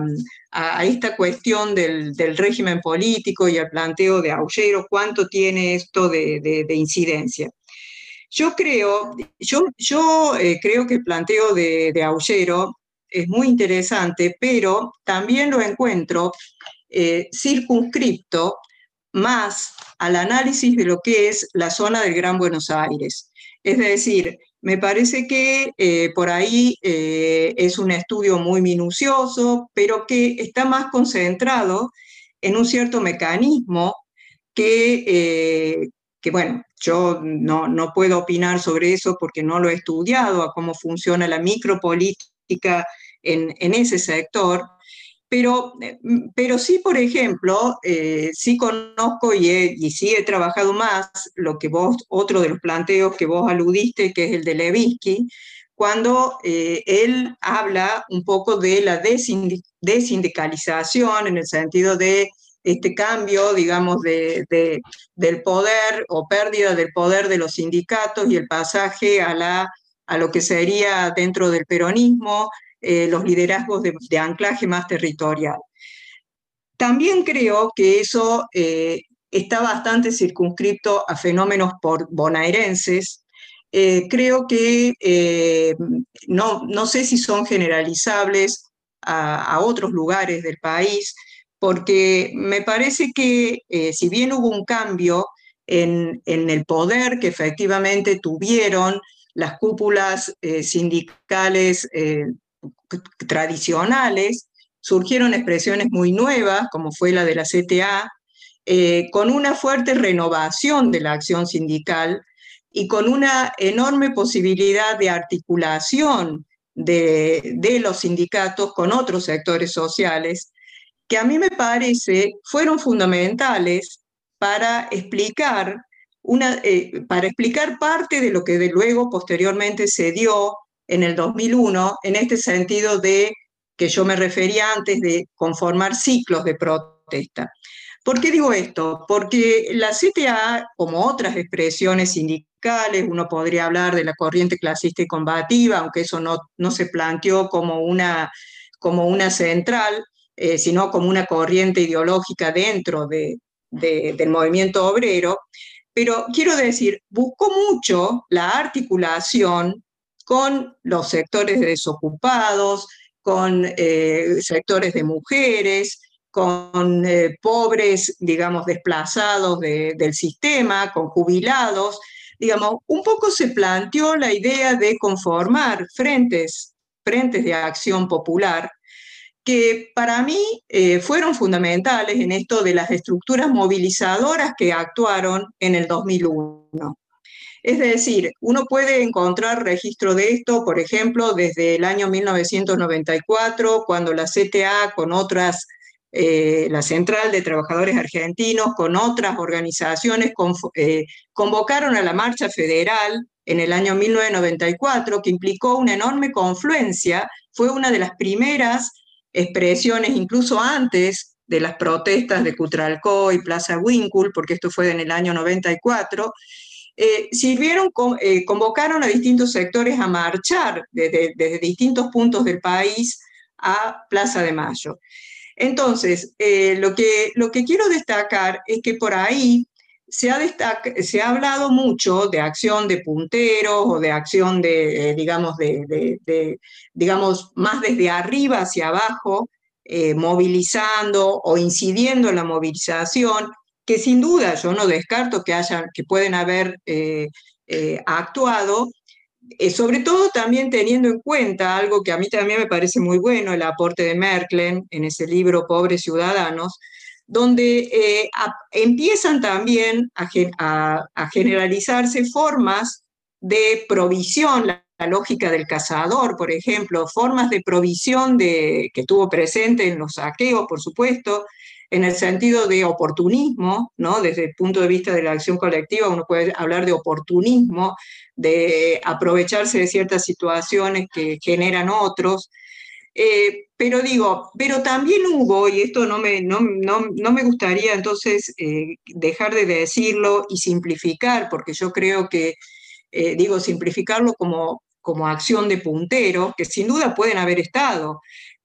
a, esta cuestión del, régimen político y al planteo de Aullero, cuánto tiene esto de, incidencia. Yo creo, yo, eh, creo que el planteo de, de es muy interesante, pero también lo encuentro eh, circunscripto más al análisis de lo que es la zona del Gran Buenos Aires. Es decir, me parece que eh, por ahí eh, es un estudio muy minucioso, pero que está más concentrado en un cierto mecanismo que, eh, que bueno, yo no, no, puedo opinar sobre eso porque no lo he estudiado, a cómo funciona la micropolítica en, en ese sector, pero, eh, pero sí, por ejemplo, eh, sí conozco y, y, sí he trabajado más lo que vos, otro de los planteos que vos aludiste, que es el de Levinsky, cuando eh, él habla un poco de la desindicalización en el sentido de este cambio, digamos, de, del poder o pérdida del poder de los sindicatos y el pasaje a, la, a lo que sería dentro del peronismo eh, los liderazgos de, anclaje más territorial. También creo que eso eh, está bastante circunscripto a fenómenos por bonaerenses. Eh, creo que no, no, sé si son generalizables a, otros lugares del país, porque me parece que si bien hubo un cambio en, en, el poder que efectivamente tuvieron las cúpulas sindicales tradicionales, surgieron expresiones muy nuevas, como fue la de la CTA, eh, con una fuerte renovación de la acción sindical y con una enorme posibilidad de articulación de, de los sindicatos con otros sectores sociales, que a mí me parece fueron fundamentales para explicar, una, eh, para explicar parte de lo que de luego posteriormente se dio en el 2001, en este sentido de que yo me refería antes de conformar ciclos de protesta. ¿Por qué digo esto? Porque la CTA, como otras expresiones sindicales, uno podría hablar de la corriente clasista y combativa, aunque eso no, se planteó como una, como una central, eh, sino como una corriente ideológica dentro de, del movimiento obrero. Pero quiero decir, buscó mucho la articulación con los sectores desocupados, con eh, sectores de mujeres, con eh, pobres, digamos, desplazados del sistema, con jubilados, digamos, un poco se planteó la idea de conformar frentes, frentes de acción popular que para mí eh, fueron fundamentales en esto de las estructuras movilizadoras que actuaron en el 2001. Es decir, uno puede encontrar registro de esto, por ejemplo, desde el año 1994, cuando la CTA con otras, eh, la Central de Trabajadores Argentinos, con otras organizaciones, eh, convocaron a la Marcha Federal en el año 1994, que implicó una enorme confluencia, fue una de las primeras expresiones, incluso antes de las protestas de Cutralcó y Plaza Winkle, porque esto fue en el año 94, eh, sirvieron, eh, convocaron a distintos sectores a marchar desde, distintos puntos del país a Plaza de Mayo. Entonces, eh, lo, que, lo que quiero destacar es que por ahí se ha, hablado mucho de acción de punteros o de acción de, digamos, de, digamos, más desde arriba hacia abajo, movilizando o incidiendo en la movilización, que sin duda yo no descarto que, que pueden haber eh, eh, actuado, eh, sobre todo también teniendo en cuenta algo que a mí también me parece muy bueno, el aporte de Merklen en ese libro Pobres Ciudadanos, donde empiezan también a, generalizarse formas de provisión, la, lógica del cazador, por ejemplo, formas de provisión de, que estuvo presente en los saqueos, por supuesto, en el sentido de oportunismo, ¿no? Desde el punto de vista de la acción colectiva, uno puede hablar de oportunismo, de aprovecharse de ciertas situaciones que generan otros. Eh, pero digo, pero también hubo, y esto no me, no, me gustaría entonces eh, dejar de decirlo y simplificar, porque yo creo que, eh, digo, simplificarlo como, como acción de puntero, que sin duda pueden haber estado,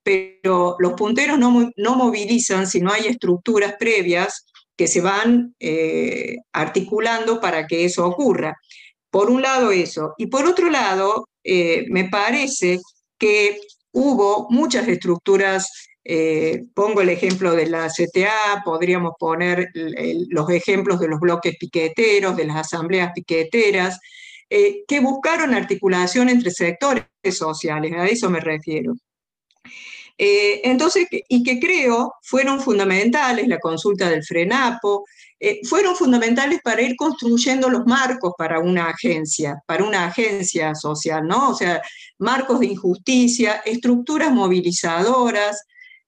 pero los punteros no, no movilizan si no hay estructuras previas que se van eh, articulando para que eso ocurra. Por un lado eso. Y por otro lado, eh, me parece que hubo muchas estructuras, eh, pongo el ejemplo de la CTA, podríamos poner los ejemplos de los bloques piqueteros, de las asambleas piqueteras, que buscaron articulación entre sectores sociales, a eso me refiero. Eh, entonces, y que creo fueron fundamentales, la consulta del FRENAPO, eh, fueron fundamentales para ir construyendo los marcos para una agencia, para una agencia social, ¿no? O sea, marcos de injusticia, estructuras movilizadoras,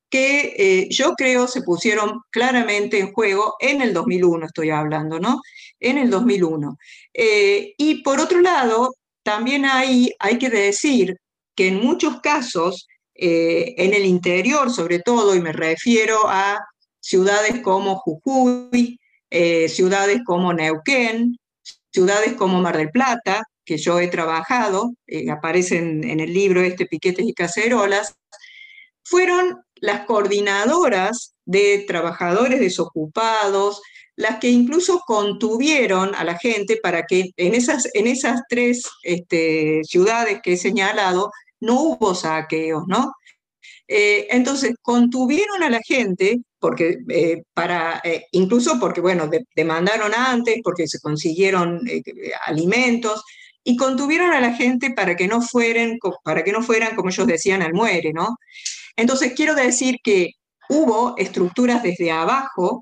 que eh, yo creo se pusieron claramente en juego en el 2001, estoy hablando, ¿no? En el 2001. y por otro lado, también hay, hay que decir que en muchos casos eh, en el interior sobre todo, y me refiero a ciudades como Jujuy, eh, ciudades como Neuquén, ciudades como Mar del Plata, que yo he trabajado, eh, aparecen en el libro este Piquetes y Cacerolas, fueron las coordinadoras de trabajadores desocupados, las que incluso contuvieron a la gente para que en esas, en esas tres este, ciudades que he señalado no hubo saqueos, ¿no? Eh, entonces, contuvieron a la gente, porque, eh, para, eh, incluso porque, bueno, demandaron antes, porque se consiguieron alimentos, y contuvieron a la gente para que, no fueran, para que no fueran, como ellos decían, al muere, ¿no? Entonces, quiero decir que hubo estructuras desde abajo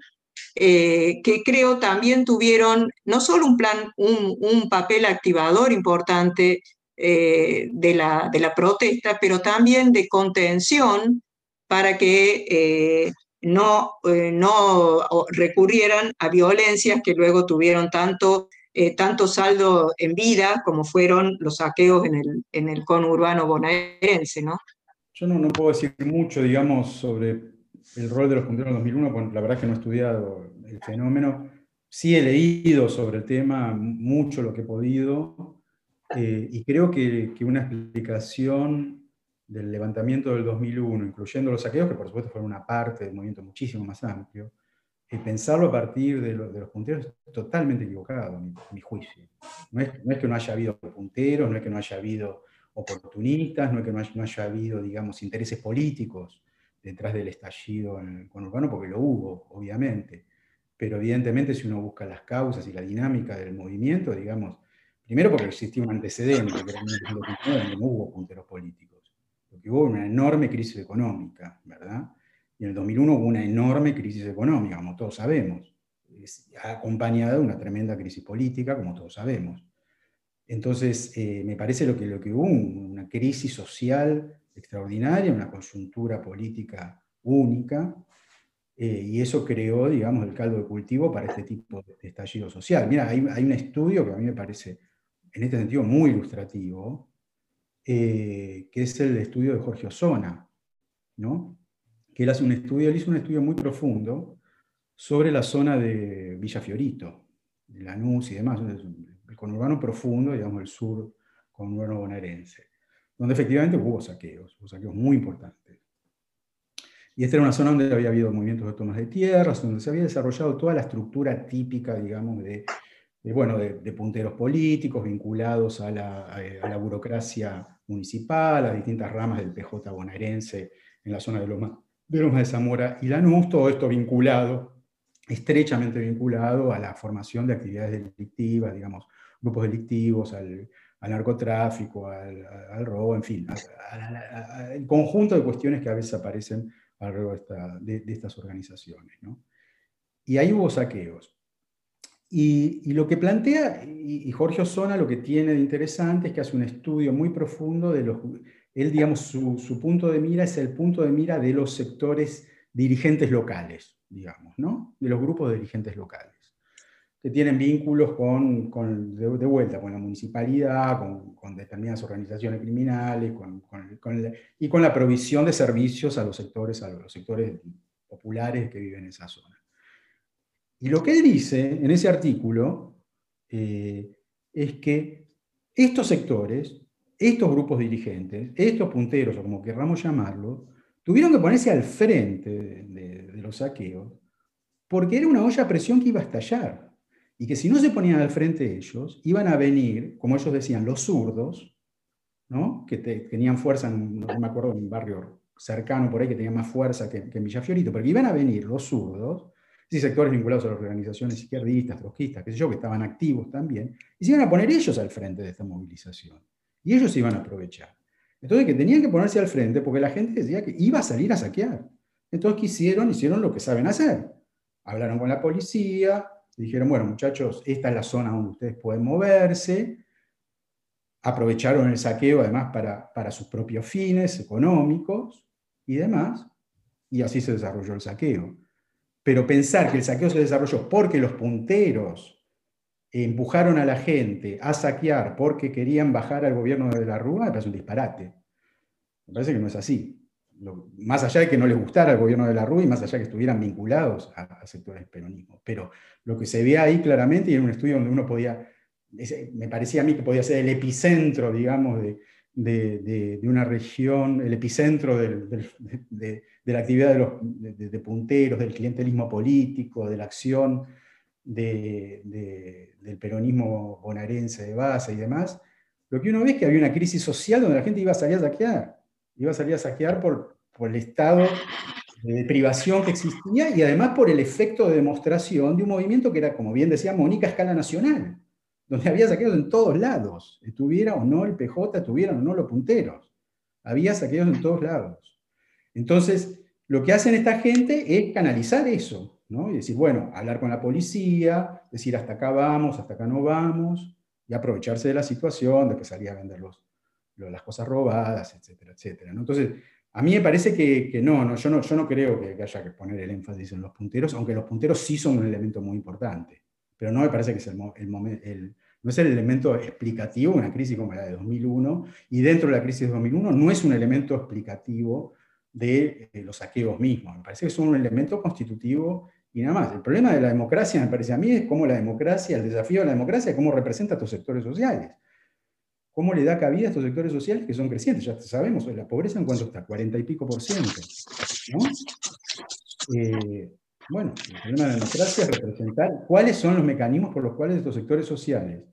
que creo también tuvieron no solo un, plan, un papel activador importante, eh, de, la, de, la, protesta, pero también de contención para que eh, no, eh, no recurrieran a violencias que luego tuvieron tanto, tanto saldo en vida como fueron los saqueos en el, en el conurbano bonaerense. ¿no? Yo no, no puedo decir mucho, digamos, sobre el rol de los en 2001, porque la verdad es que no he estudiado el fenómeno. Sí he leído sobre el tema mucho lo que he podido, eh, y creo que, una explicación del levantamiento del 2001, incluyendo los saqueos, que por supuesto fueron una parte del movimiento muchísimo más amplio, y pensarlo a partir de, los punteros es totalmente equivocado, mi, mi juicio. No es, no es, que no haya habido punteros, no es que no haya habido oportunistas, no es que no haya, no haya habido, digamos, intereses políticos detrás del estallido en el conurbano, porque lo hubo, obviamente. Pero evidentemente si uno busca las causas y la dinámica del movimiento, digamos, Primero porque existía un antecedente, que donde no hubo punteros políticos. Lo que hubo una enorme crisis económica, ¿verdad? Y en el 2001 hubo una enorme crisis económica, como todos sabemos, acompañada de una tremenda crisis política, como todos sabemos. Entonces, eh, me parece lo que, lo que hubo, una crisis social extraordinaria, una coyuntura política única, eh, y eso creó, digamos, el caldo de cultivo para este tipo de estallido social. Mira, hay, un estudio que a mí me parece, en este sentido, muy ilustrativo, eh, que es el estudio de Jorge Osona, ¿no? que él hace un estudio, él hizo un estudio muy profundo sobre la zona de Villa Fiorito, de Lanús y demás, el conurbano profundo, digamos, el sur conurbano bonaerense, donde efectivamente hubo saqueos, hubo saqueos muy importantes. Y esta era una zona donde había habido movimientos de tomas de tierras, donde se había desarrollado toda la estructura típica, digamos, de, bueno, de, punteros políticos vinculados a la, a la, burocracia municipal, a distintas ramas del PJ bonaerense en la zona de Loma, de Loma de Zamora y Lanús, todo esto vinculado, estrechamente vinculado a la formación de actividades delictivas, digamos, grupos delictivos, al, narcotráfico, al, robo, en fin, el conjunto de cuestiones que a veces aparecen alrededor de, estas organizaciones. Y ahí hubo saqueos. Y, lo que plantea, y, Jorge Osona lo que tiene de interesante es que hace un estudio muy profundo de los... Él, digamos, su, punto de mira es el punto de mira de los sectores dirigentes locales, digamos, ¿no? De los grupos de dirigentes locales que tienen vínculos con, con de, vuelta, con la municipalidad, con, con determinadas organizaciones criminales, y con la provisión de servicios a los sectores, a los sectores populares que viven en esa zona. Y lo que dice en ese artículo eh, es que estos sectores, estos grupos dirigentes, estos punteros, o como querramos llamarlo, tuvieron que ponerse al frente de, los saqueos porque era una olla a presión que iba a estallar y que si no se ponían al frente ellos, iban a venir, como ellos decían, los zurdos, ¿no? que tenían fuerza, en, no me acuerdo, en un barrio cercano por ahí que tenía más fuerza que, en Villafiorito, pero iban a venir los zurdos, sectores vinculados a las organizaciones izquierdistas, trotskistas, qué sé yo, que estaban activos también, y se iban a poner ellos al frente de esta movilización. Y ellos se iban a aprovechar. Entonces, que tenían que ponerse al frente porque la gente decía que iba a salir a saquear. Entonces, ¿qué hicieron? Hicieron lo que saben hacer. Hablaron con la policía, dijeron, bueno, muchachos, esta es la zona donde ustedes pueden moverse. Aprovecharon el saqueo además para, para sus propios fines económicos y demás, y así se desarrolló el saqueo. Pero pensar que el saqueo se desarrolló porque los punteros empujaron a la gente a saquear porque querían bajar al gobierno de la Rúa, me parece un disparate. Me parece que no es así más allá de que no les gustara el gobierno de la Rúa y más allá de que estuvieran vinculados a, sectores del peronismo. Pero lo que se ve ahí claramente, y en un estudio donde uno podía, me parecía a mí que podía ser el epicentro, digamos, de, de, de una región, el epicentro de, la actividad de, los, de, punteros, del clientelismo político, de la acción del peronismo bonaerense de base y demás, lo que uno ve es que había una crisis social donde la gente iba a salir a saquear iba a salir a saquear por, por el estado de privación que existía y además por el efecto de demostración de un movimiento que era, como bien decía Mónica, a escala nacional, donde había saqueos en todos lados, estuviera o no el PJ, estuvieran o no los punteros. Había saqueos en todos lados. Entonces, lo que hacen esta gente es canalizar eso, ¿no? Y decir, bueno, hablar con la policía, decir hasta acá vamos, hasta acá no vamos, y aprovecharse de la situación, de que salía a vender los, las cosas robadas, etcétera, etcétera. Entonces, a mí me parece que, no, no, yo no, yo no creo que, haya que poner el énfasis en los punteros, aunque los punteros sí son un elemento muy importante, pero no me parece que es el, el, no es el elemento explicativo una crisis como la de 2001, y dentro de la crisis de 2001 no es un elemento explicativo de eh, los saqueos mismos, me parece que son un elemento constitutivo y nada más. El problema de la democracia, me parece a mí, es cómo la democracia, el desafío de la democracia, cómo representa a estos sectores sociales cómo le da cabida a estos sectores sociales que son crecientes. Ya sabemos, la pobreza en cuanto está, 40 y pico por ciento. Eh, bueno, el problema de la democracia es representar cuáles son los mecanismos por los cuales estos sectores sociales,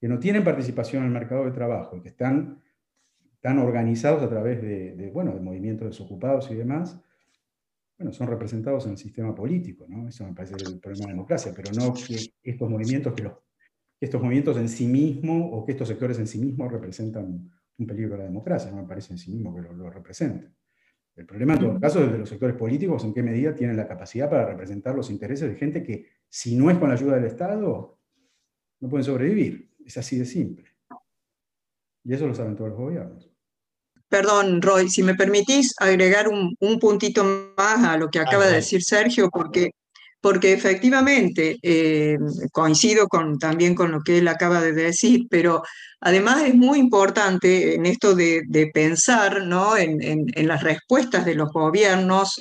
que no tienen participación en el mercado de trabajo y que están, están organizados a través de, bueno, de movimientos desocupados y demás, bueno, son representados en el sistema político, ¿no? Eso me parece el problema de la democracia, pero no que estos movimientos que los estos movimientos en sí mismos o que estos sectores en sí mismos representan un peligro a la democracia, no me parece en sí mismo que lo, lo representen. El problema en todo caso es de los sectores políticos, en qué medida tienen la capacidad para representar los intereses de gente que, si no es con la ayuda del Estado, no pueden sobrevivir. Es así de simple. Y eso lo saben todos los gobiernos. Perdón, Roy, si me permitís agregar un, un puntito más a lo que acaba de decir Sergio, porque, porque efectivamente eh, coincido con, también con lo que él acaba de decir, pero además es muy importante en esto de, pensar ¿no? en, las respuestas de los gobiernos,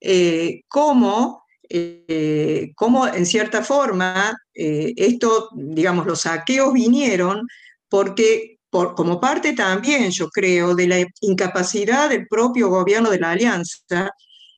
eh, cómo, eh, cómo, en cierta forma esto, digamos, los saqueos vinieron porque como parte también, yo creo, de la incapacidad del propio gobierno de la alianza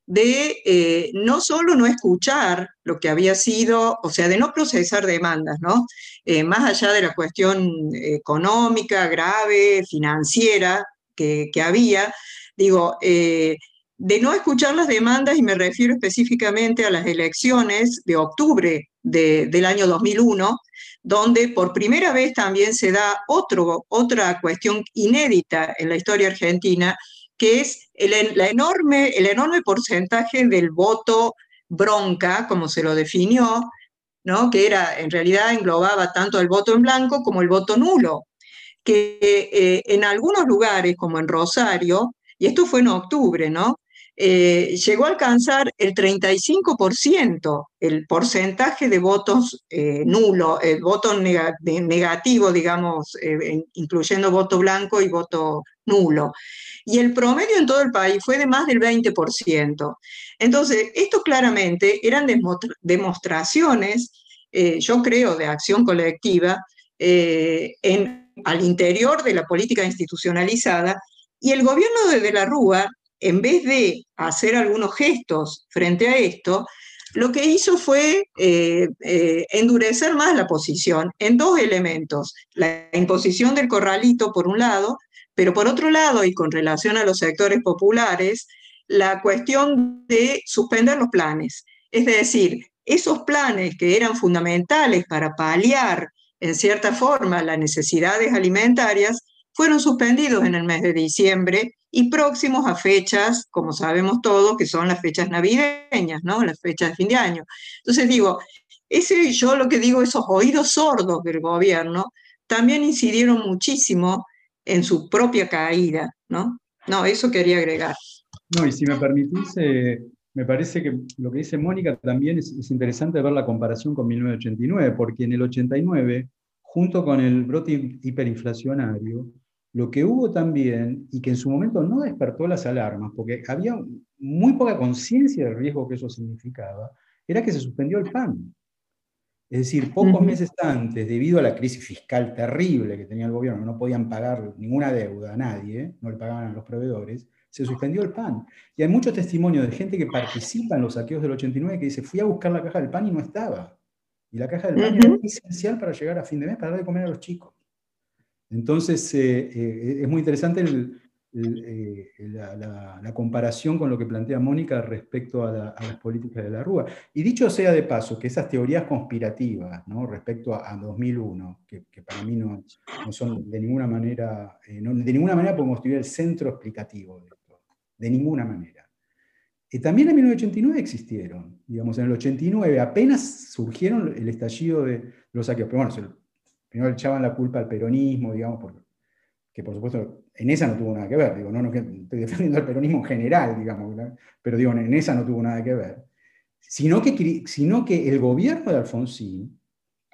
de eh, no solo no escuchar lo que había sido, o sea, de no procesar demandas, ¿no? Eh, más allá de la cuestión económica, grave, financiera que, que había, digo, eh, de no escuchar las demandas, y me refiero específicamente a las elecciones de octubre de, del año 2001, donde por primera vez también se da otro, otra cuestión inédita en la historia argentina, que es el, la enorme, el enorme porcentaje del voto bronca, como se lo definió, ¿no? que era, en realidad englobaba tanto el voto en blanco como el voto nulo, que eh, en algunos lugares, como en Rosario, y esto fue en octubre, ¿no? eh, llegó a alcanzar el 35%, el porcentaje de votos eh, nulo, el voto negativo, digamos, eh, incluyendo voto blanco y voto nulo. Y el promedio en todo el país fue de más del 20%. Entonces, esto claramente eran demostraciones, eh, yo creo, de acción colectiva en, al interior de la política institucionalizada, y el gobierno de De la Rúa en vez de hacer algunos gestos frente a esto, lo que hizo fue eh, eh, endurecer más la posición en dos elementos. La imposición del corralito, por un lado, pero por otro lado, y con relación a los sectores populares, la cuestión de suspender los planes. Es decir, esos planes que eran fundamentales para paliar, en cierta forma, las necesidades alimentarias, fueron suspendidos en el mes de diciembre y próximos a fechas, como sabemos todos, que son las fechas navideñas, ¿no? Las fechas de fin de año. Entonces digo, ese yo lo que digo, esos oídos sordos del gobierno, también incidieron muchísimo en su propia caída, ¿no? No, eso quería agregar. No, y si me permitís, eh, me parece que lo que dice Mónica también es, es, interesante ver la comparación con 1989, porque en el 89, junto con el brote hiperinflacionario, lo que hubo también, y que en su momento no despertó las alarmas, porque había muy poca conciencia del riesgo que eso significaba, era que se suspendió el PAN. Es decir, pocos meses antes, debido a la crisis fiscal terrible que tenía el gobierno, no podían pagar ninguna deuda a nadie, no le pagaban a los proveedores, se suspendió el PAN. Y hay muchos testimonios de gente que participa en los saqueos del 89 que dice, fui a buscar la caja del PAN y no estaba. Y la caja del PAN era esencial para llegar a fin de mes, para dar de comer a los chicos. Entonces, eh, eh, es muy interesante el, el, eh, la, comparación con lo que plantea Mónica respecto a, la, a, las políticas de la Rúa. Y dicho sea de paso, que esas teorías conspirativas respecto a, a 2001, que, que, para mí no, son de ninguna manera, eh, no, de ninguna manera podemos estudiar el centro explicativo de esto, de ninguna manera. Y también en 1989 existieron, digamos, en el 89 apenas surgieron el estallido de los saqueos, pero bueno, primero le echaban la culpa al peronismo, digamos, que por supuesto en esa no tuvo nada que ver, digo, no, no estoy defendiendo al peronismo en general, digamos, pero digo, en esa no tuvo nada que ver, sino que, sino que el gobierno de Alfonsín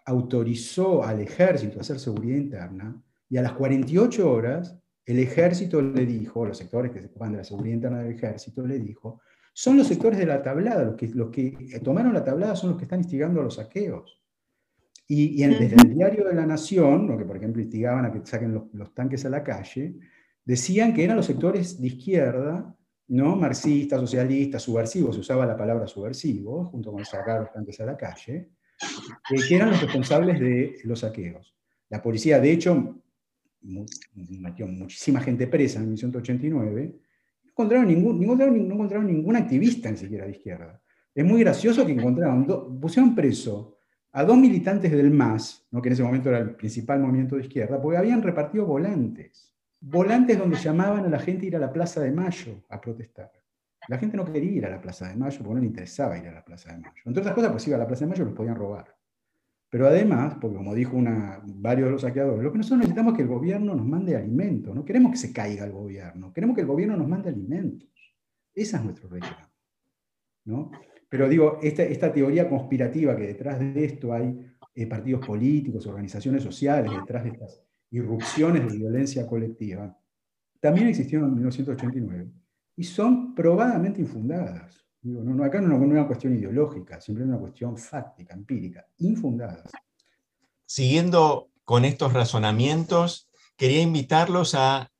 autorizó al ejército a hacer seguridad interna y a las 48 horas el ejército le dijo, los sectores que se ocupan de la seguridad interna del ejército le dijo, son los sectores de la tablada, los que, los que tomaron la tablada son los que están instigando a los saqueos. Y, y en, desde el diario de la Nación, lo que por ejemplo instigaban a que saquen los, los, tanques a la calle, decían que eran los sectores de izquierda, ¿no? marxistas, socialistas, subversivos, se usaba la palabra subversivo, junto con sacar los tanques a la calle, eh, que eran los responsables de los saqueos. La policía, de hecho, metió muchísima gente presa en 1989, no encontraron, ningún, no, encontraron, no encontraron ningún activista ni siquiera de izquierda. Es muy gracioso que encontraron, pusieron preso a dos militantes del MAS, ¿no? que en ese momento era el principal movimiento de izquierda, porque habían repartido volantes. Volantes donde llamaban a la gente a ir a la Plaza de Mayo a protestar. La gente no quería ir a la Plaza de Mayo porque no le interesaba ir a la Plaza de Mayo. Entre otras cosas, pues iba a la Plaza de Mayo los podían robar. Pero además, porque como dijo una, varios de los saqueadores, lo que nosotros necesitamos es que el gobierno nos mande alimentos. No queremos que se caiga el gobierno, queremos que el gobierno nos mande alimentos. Esa es nuestro reclamo. ¿no? Pero digo, esta, teoría conspirativa que detrás de esto hay eh, partidos políticos, organizaciones sociales, detrás de estas irrupciones de violencia colectiva, también existieron en 1989 y son probadamente infundadas. Digo, no, acá no es una cuestión ideológica, simplemente una cuestión fáctica, empírica, infundada. Siguiendo con estos razonamientos, quería invitarlos a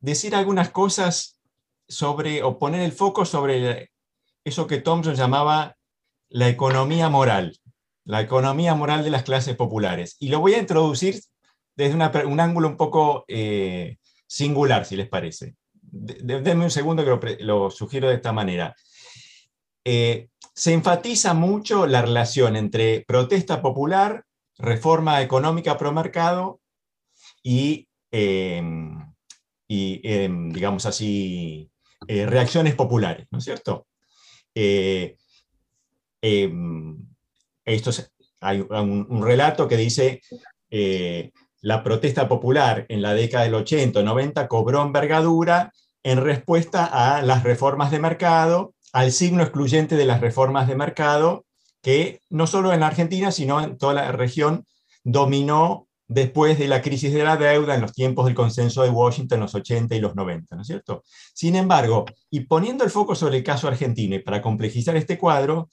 decir algunas cosas sobre, o poner el foco sobre eso que Thompson llamaba la economía moral, la economía moral de las clases populares. Y lo voy a introducir desde un ángulo un poco eh, singular, si les parece. Denme un segundo que lo, sugiero de esta manera. Eh, se enfatiza mucho la relación entre protesta popular, reforma económica pro mercado y, em, em, digamos así, eh, reacciones populares, ¿no es cierto? Eh, em, esto hay un, relato que dice, eh, la protesta popular en la década del 80 90 cobró envergadura en respuesta a las reformas de mercado, al signo excluyente de las reformas de mercado, que no solo en Argentina, sino en toda la región dominó después de la crisis de la deuda en los tiempos del consenso de Washington, los 80 y los 90, ¿no es cierto? Sin embargo, y poniendo el foco sobre el caso argentino, y para complejizar este cuadro,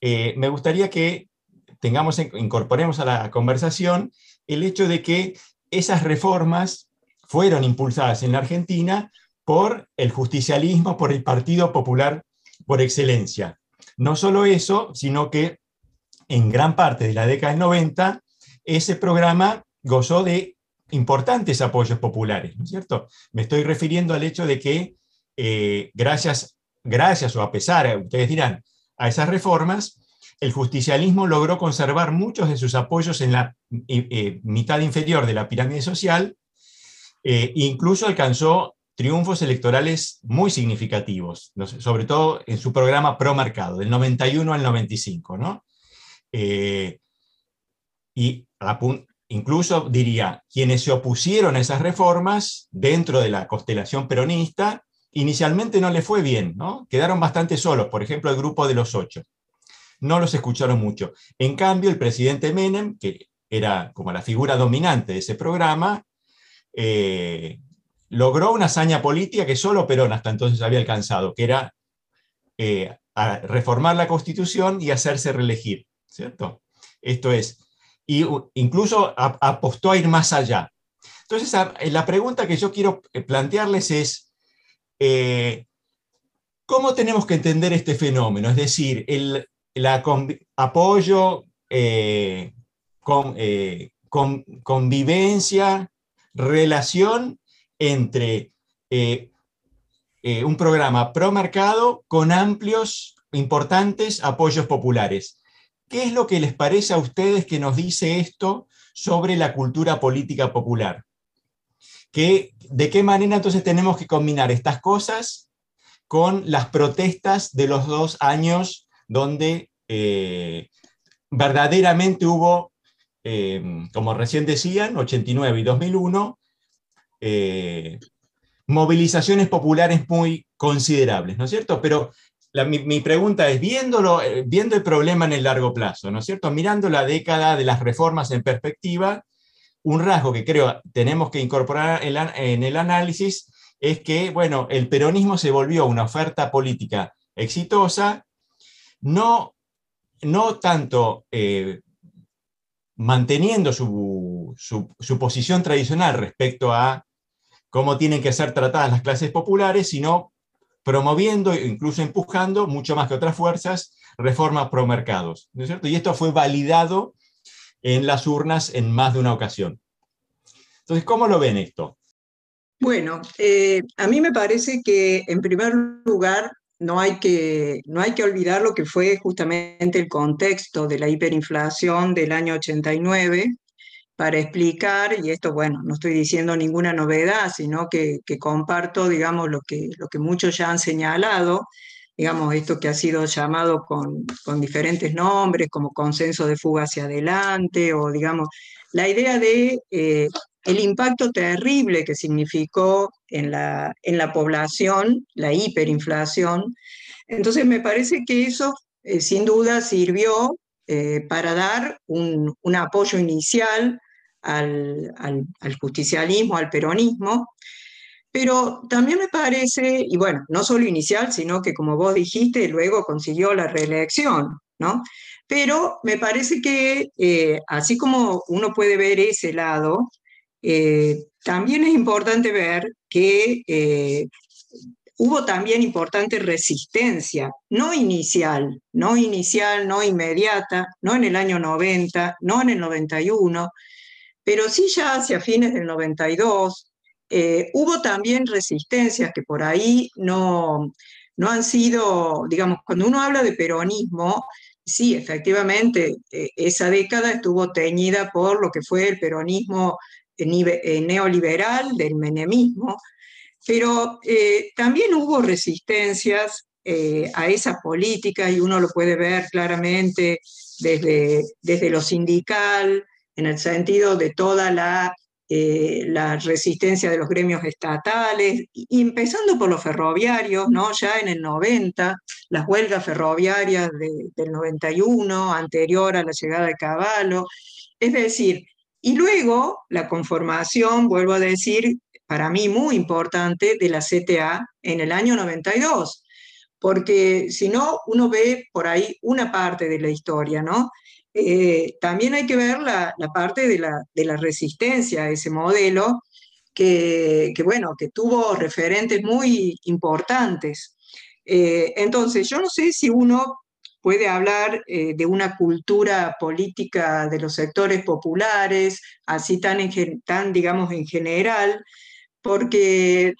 eh, me gustaría que tengamos, incorporemos a la conversación el hecho de que esas reformas fueron impulsadas en la Argentina por el justicialismo, por el Partido Popular por excelencia. No solo eso, sino que en gran parte de la década del 90 ese programa gozó de importantes apoyos populares, ¿no es cierto? Me estoy refiriendo al hecho de que eh, gracias, gracias o a pesar, ustedes dirán, a esas reformas, el justicialismo logró conservar muchos de sus apoyos en la eh, eh, mitad inferior de la pirámide social e incluso alcanzó triunfos electorales muy significativos, sobre todo en su programa pro mercado, del 91 al 95, ¿no? y incluso diría, quienes se opusieron a esas reformas dentro de la constelación peronista, inicialmente no le fue bien, ¿no? Quedaron bastante solos, por ejemplo, el grupo de los ocho. No los escucharon mucho. En cambio, el presidente Menem, que era como la figura dominante de ese programa, eh, logró una hazaña política que solo Perón hasta entonces había alcanzado, que era eh, reformar la constitución y hacerse reelegir, ¿cierto? Esto es, y incluso apostó a ir más allá. Entonces, eh, la pregunta que yo quiero eh, plantearles es, eh, ¿cómo tenemos que entender este fenómeno? Es decir, el apoyo, con, convivencia, relación entre un programa pro mercado con amplios, importantes apoyos populares. ¿Qué es lo que les parece a ustedes que nos dice esto sobre la cultura política popular? ¿De qué manera entonces tenemos que combinar estas cosas con las protestas de los dos años donde eh, verdaderamente hubo, eh, como recién decían, 89 y 2001, eh, movilizaciones populares muy considerables, ¿no es cierto? Pero mi, pregunta es, viéndolo, eh, viendo el problema en el largo plazo, ¿no es cierto? Mirando la década de las reformas en perspectiva, un rasgo que creo tenemos que incorporar en, el análisis es que, bueno, el peronismo se volvió una oferta política exitosa, no, no tanto eh, manteniendo su, su, posición tradicional respecto a cómo tienen que ser tratadas las clases populares, sino promoviendo e incluso empujando, mucho más que otras fuerzas, reformas pro mercados. ¿no es cierto? Y esto fue validado en las urnas en más de una ocasión. Entonces, ¿cómo lo ven esto? Bueno, eh, a mí me parece que en primer lugar no hay, que, no hay que olvidar lo que fue justamente el contexto de la hiperinflación del año 89 para explicar, y esto, bueno, no estoy diciendo ninguna novedad, sino que, comparto, digamos, lo que, lo que muchos ya han señalado, digamos, esto que ha sido llamado con, con, diferentes nombres, como consenso de fuga hacia adelante, o digamos, la idea de eh, el impacto terrible que significó en la, en la población la hiperinflación. Entonces, me parece que eso eh, sin duda sirvió eh, para dar un, un apoyo inicial al, al, al, justicialismo, al peronismo, pero también me parece, y bueno, no solo inicial, sino que como vos dijiste, luego consiguió la reelección, ¿no? Pero me parece que eh, así como uno puede ver ese lado, eh, también es importante ver que eh, hubo también importante resistencia, no inicial, no inicial, no inmediata, no en el año 90, no en el 91, pero sí ya hacia fines del 92, eh, hubo también resistencias que por ahí no, no han sido, digamos, cuando uno habla de peronismo, sí, efectivamente, eh, esa década estuvo teñida por lo que fue el peronismo eh, neoliberal, del menemismo, pero también hubo resistencias a esa política y uno lo puede ver claramente desde, desde lo sindical, en el sentido de toda la eh, la resistencia de los gremios estatales, y empezando por los ferroviarios, ¿no? ya en el 90, las huelgas ferroviarias de, del 91, anterior a la llegada de Caballo, es decir, y luego la conformación, vuelvo a decir, para mí muy importante, de la CTA en el año 92, porque si no, uno ve por ahí una parte de la historia, ¿no? Eh, también hay que ver la, parte de la, resistencia a ese modelo, que, bueno, que tuvo referentes muy importantes. Eh, entonces, yo no sé si uno puede hablar eh, de una cultura política de los sectores populares, así tan, tan digamos, en general, porque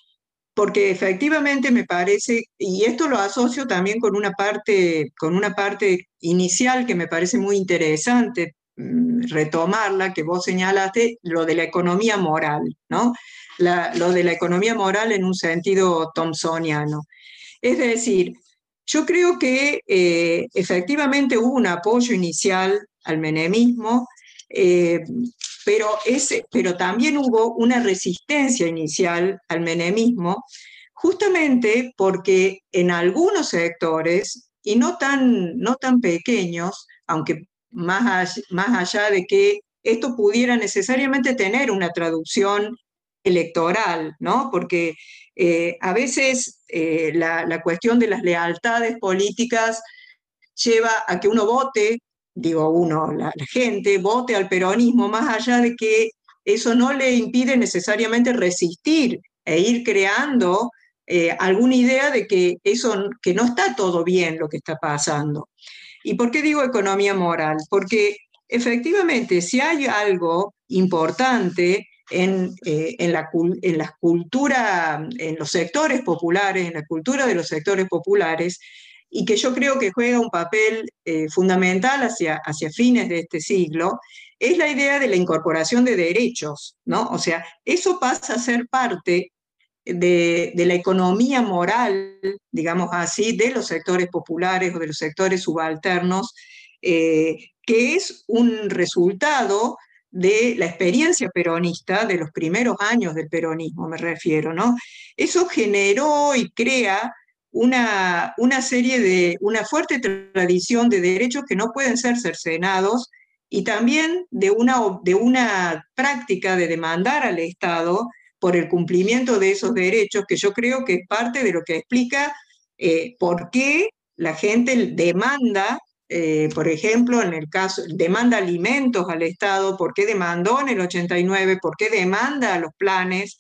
porque efectivamente me parece, y esto lo asocio también con una parte, con una parte inicial que me parece muy interesante mm, retomarla, que vos señalaste, lo de la economía moral, ¿no? Lo de la economía moral en un sentido thomsoniano. Es decir, yo creo que eh, efectivamente hubo un apoyo inicial al menemismo, eh, pero, ese, pero también hubo una resistencia inicial al menemismo, justamente porque en algunos sectores, y no tan, no tan pequeños, aunque más, más allá de que esto pudiera necesariamente tener una traducción electoral, ¿no? Porque eh, a veces eh, la, la, cuestión de las lealtades políticas lleva a que uno vote digo uno, la, gente, vote al peronismo, más allá de que eso no le impide necesariamente resistir e ir creando eh, alguna idea de que eso, que no está todo bien lo que está pasando. ¿Y por qué digo economía moral? Porque efectivamente, si hay algo importante en, eh, en, la, en la cultura, en los sectores populares, en la cultura de los sectores populares, y que yo creo que juega un papel eh, fundamental hacia, hacia fines de este siglo, es la idea de la incorporación de derechos, ¿no? O sea, eso pasa a ser parte de, de, la economía moral, digamos así, de los sectores populares o de los sectores subalternos, eh, que es un resultado de la experiencia peronista de los primeros años del peronismo, me refiero, ¿no? Eso generó y crea una, una serie de, una fuerte tradición de derechos que no pueden ser cercenados y también de una, de una práctica de demandar al Estado por el cumplimiento de esos derechos, que yo creo que es parte de lo que explica eh, por qué la gente demanda, eh, por ejemplo, en el caso, demanda alimentos al Estado, por qué demandó en el 89, por qué demanda los planes,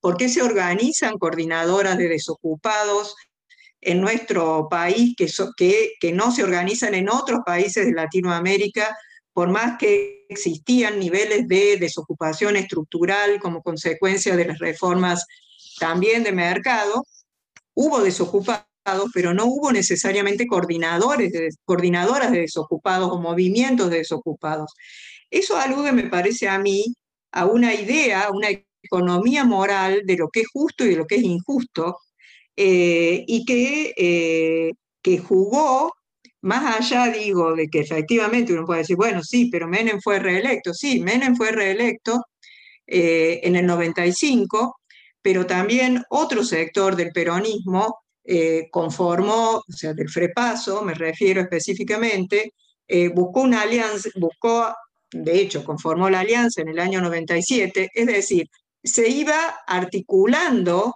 por qué se organizan coordinadoras de desocupados en nuestro país que, no se organizan en otros países de Latinoamérica, por más que existían niveles de desocupación estructural como consecuencia de las reformas también de mercado, hubo desocupados pero no hubo necesariamente coordinadores, coordinadoras de desocupados o movimientos de desocupados. Eso alude, me parece a mí, a una idea, una economía moral de lo que es justo y de lo que es injusto, eh, y que, eh, que jugó, más allá, digo, de que efectivamente uno puede decir, bueno, sí, pero Menem fue reelecto, sí, Menem fue reelecto eh, en el 95, pero también otro sector del peronismo conformó, o sea, del frepaso, me refiero específicamente, buscó una alianza, buscó, de hecho, conformó la alianza en el año 97, es decir, se iba articulando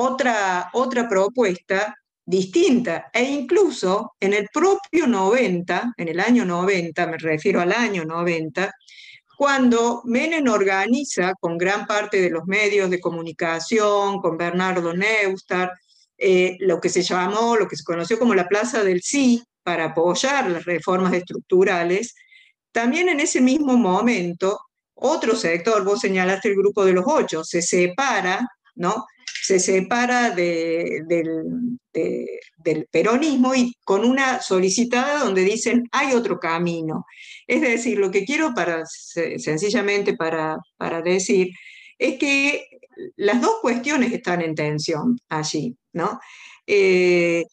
otra, otra propuesta distinta e incluso en el propio 90, en el año 90, me refiero al año 90, cuando Menem organiza con gran parte de los medios de comunicación, con Bernardo Neustadt, eh, lo que se llamó, lo que se conoció como la Plaza del Sí, para apoyar las reformas estructurales, también en ese mismo momento otro sector, vos señalaste el grupo de los ocho, se separa, ¿no? Se separa del, peronismo y con una solicitada donde dicen hay otro camino. Es decir, lo que quiero para, sencillamente para, para decir es que las dos cuestiones están en tensión allí, ¿no? Eh,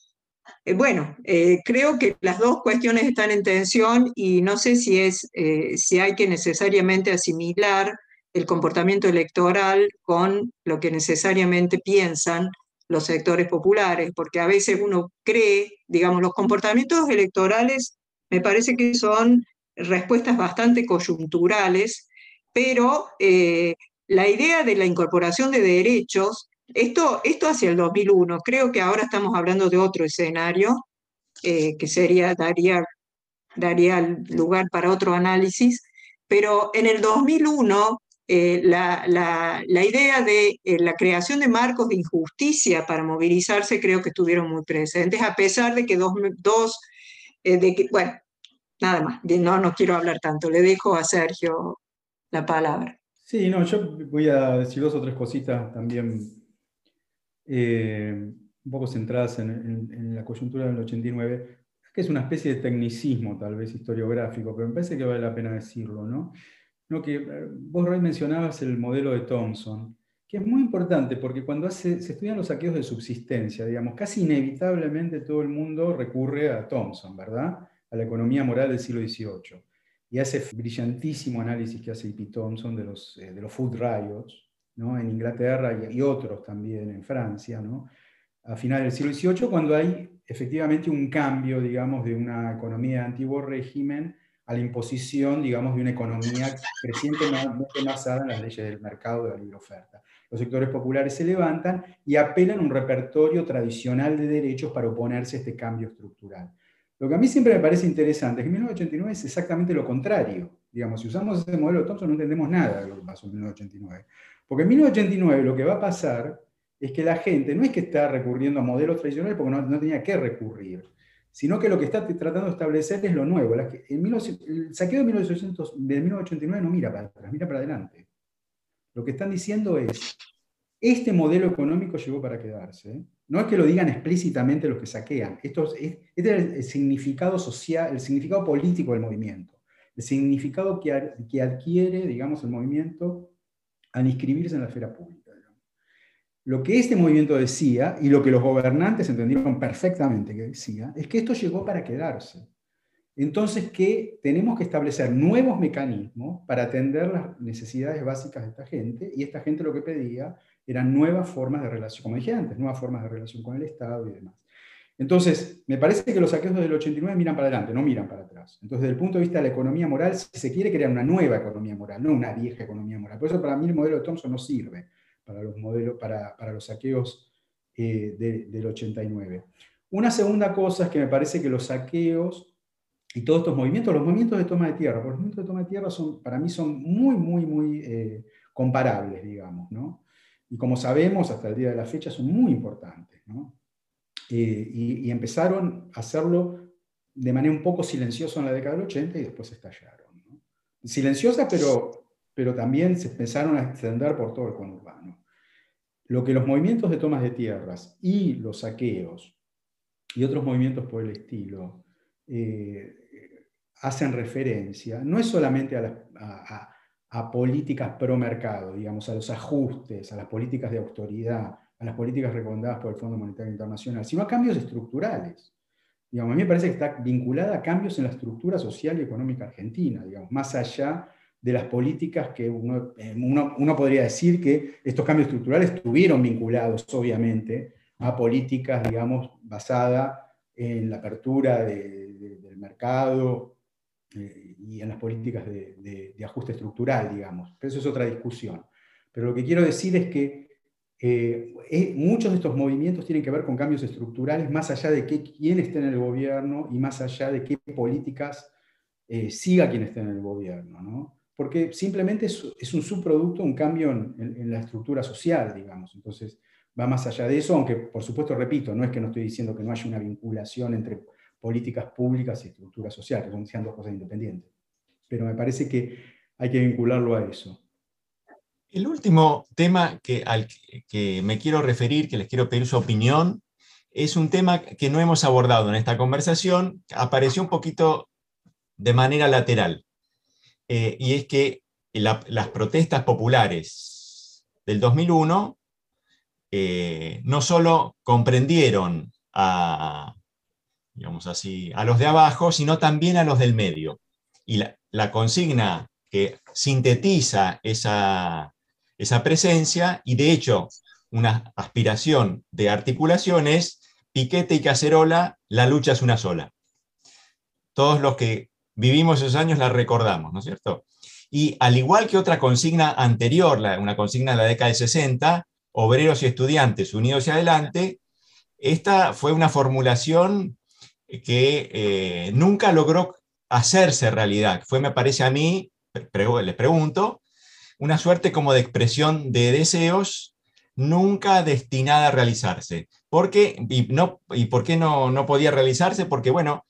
eh, bueno, eh, creo que las dos cuestiones están en tensión y no sé si, es, si hay que necesariamente asimilar el comportamiento electoral con lo que necesariamente piensan los sectores populares, porque a veces uno cree, digamos, los comportamientos electorales me parece que son respuestas bastante coyunturales, pero la idea de la incorporación de derechos esto, esto hacia el 2001, creo que ahora estamos hablando de otro escenario eh, que sería, daría, daría lugar para otro análisis, pero en el 2001 eh, la, la, la, idea de eh, la creación de marcos de injusticia para movilizarse creo que estuvieron muy presentes, a pesar de que dos, dos de que, bueno, nada más, no, no quiero hablar tanto, le dejo a Sergio la palabra. Sí, no, yo voy a decir dos o tres cositas también eh, un poco centradas en, la coyuntura del 89, que es una especie de tecnicismo tal vez historiográfico, pero me parece que vale la pena decirlo, ¿no? No que, eh, vos, Roy, mencionabas el modelo de Thompson, que es muy importante porque cuando se estudian los saqueos de subsistencia, digamos, casi inevitablemente todo el mundo recurre a Thompson, ¿verdad? A la economía moral del siglo XVIII. Y hace brillantísimo análisis que hace E.P. Thompson de los, eh, de los food riots, en Inglaterra y, otros también en Francia, a finales del siglo XVIII, cuando hay efectivamente un cambio, digamos, de una economía de antiguo régimen a la imposición, digamos, de una economía crecientemente basada en las leyes del mercado de la libre oferta. Los sectores populares se levantan y apelan a un repertorio tradicional de derechos para oponerse a este cambio estructural. Lo que a mí siempre me parece interesante es que 1989 es exactamente lo contrario. Digamos, si usamos ese modelo de Thompson no entendemos nada de lo que pasó en 1989. Porque en 1989 lo que va a pasar es que la gente no es que está recurriendo a modelos tradicionales porque no, tenía que recurrir, sino que lo que está tratando de establecer es lo nuevo. el saqueo de, 1989 no mira para atrás, mira para adelante. Lo que están diciendo es, este modelo económico llegó para quedarse. No es que lo digan explícitamente los que saquean. Esto es, este es el significado social, el significado político del movimiento. El significado que, que adquiere, digamos, el movimiento al inscribirse en la esfera pública. Lo que este movimiento decía, y lo que los gobernantes entendieron perfectamente que decía, es que esto llegó para quedarse. Entonces, que tenemos que establecer nuevos mecanismos para atender las necesidades básicas de esta gente, y esta gente lo que pedía eran nuevas formas de relación, como dije antes, nuevas formas de relación con el Estado y demás. Entonces, me parece que los saqueos del 89 miran para adelante, no miran para atrás. Entonces, desde el punto de vista de la economía moral, se quiere crear una nueva economía moral, no una vieja economía moral. Por eso, para mí, el modelo de Thompson no sirve para los, modelos, para, para los saqueos eh, del 89. Una segunda cosa es que me parece que los saqueos y todos estos movimientos, los movimientos de toma de tierra, los movimientos de toma de tierra son, para mí son muy, muy, muy eh, comparables, digamos. ¿no? Y como sabemos, hasta el día de la fecha son muy importantes. ¿no? Eh, y, empezaron a hacerlo de manera un poco silenciosa en la década del 80 y después estallaron. Silenciosa, pero, pero también se empezaron a extender por todo el conurbano. Lo que los movimientos de tomas de tierras y los saqueos y otros movimientos por el estilo hacen referencia, no es solamente a, a políticas pro mercado, digamos, a los ajustes, a las políticas de autoridad, a las políticas recomendadas por el Fondo Monetario Internacional, sino a cambios estructurales. Digamos, a mí me parece que está vinculada a cambios en la estructura social y económica argentina, digamos, más allá de las políticas que uno, eh, uno, podría decir que estos cambios estructurales estuvieron vinculados, obviamente, a políticas, digamos, basadas en la apertura del mercado eh, y en las políticas de, ajuste estructural, digamos. Pero eso es otra discusión. Pero lo que quiero decir es que eh, muchos de estos movimientos tienen que ver con cambios estructurales, más allá de quién esté en el gobierno y más allá de qué políticas siga quien esté en el gobierno. ¿no? Porque simplemente es, un subproducto, un cambio en, la estructura social, digamos. Entonces, va más allá de eso, aunque por supuesto, repito, no es que no estoy diciendo que no haya una vinculación entre políticas públicas y estructura social, que son dos cosas independientes. Pero me parece que hay que vincularlo a eso. El último tema que, al que me quiero referir, que les quiero pedir su opinión, es un tema que no hemos abordado en esta conversación, apareció un poquito de manera lateral, eh, y es que las protestas populares del 2001 eh, no solo comprendieron a, así, a los de abajo, sino también a los del medio. Y la, consigna que sintetiza esa, esa presencia, y de hecho una aspiración de articulación es piquete y cacerola, la lucha es una sola. Todos los que vivimos esos años la recordamos, ¿no es cierto? Y al igual que otra consigna anterior, una consigna de la década de 60, obreros y estudiantes unidos y adelante, esta fue una formulación que eh, nunca logró hacerse realidad. Fue, me parece a mí, les pregunto, una suerte como de expresión de deseos nunca destinada a realizarse. ¿Por? Y, no, y por qué no, no podía realizarse? Porque, bueno,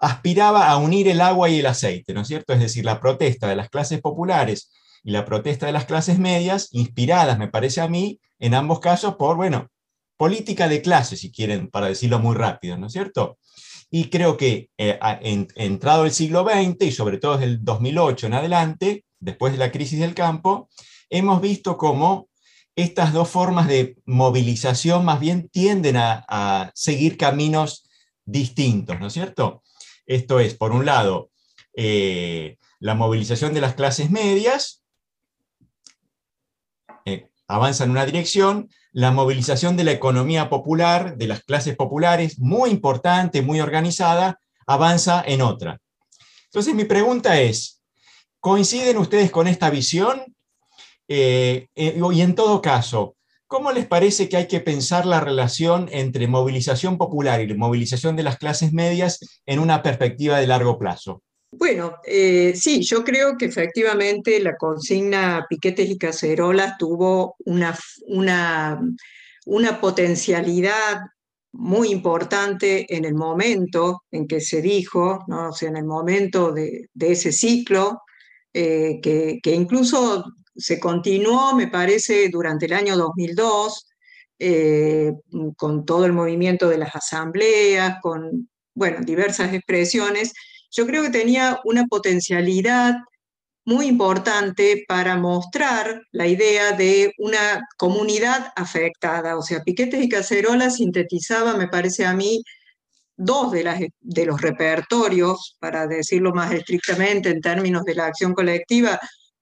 aspiraba a unir el agua y el aceite, ¿no es cierto? Es decir, la protesta de las clases populares y la protesta de las clases medias, inspiradas, me parece a mí, en ambos casos por, bueno, política de clase, si quieren, para decirlo muy rápido, ¿no es cierto? Y creo que eh, entrado el siglo XX y sobre todo desde el 2008 en adelante, después de la crisis del campo, hemos visto cómo estas dos formas de movilización más bien tienden a, seguir caminos distintos, ¿no es cierto? Esto es, por un lado, eh, la movilización de las clases medias eh, avanza en una dirección, la movilización de la economía popular, de las clases populares, muy importante, muy organizada, avanza en otra. Entonces mi pregunta es, ¿coinciden ustedes con esta visión? Eh, y en todo caso, ¿cómo les parece que hay que pensar la relación entre movilización popular y movilización de las clases medias en una perspectiva de largo plazo? Bueno, eh, sí, yo creo que efectivamente la consigna piquetes y cacerolas tuvo una, una, una potencialidad muy importante en el momento en que se dijo, ¿no? o en el momento de, ese ciclo, eh, que, que, incluso se continuó, me parece, durante el año 2002, eh, con todo el movimiento de las asambleas, con, bueno, diversas expresiones, yo creo que tenía una potencialidad muy importante para mostrar la idea de una comunidad afectada. O sea, Piquetes y Cacerola sintetizaba, me parece a mí, dos de, las, de los repertorios, para decirlo más estrictamente en términos de la acción colectiva,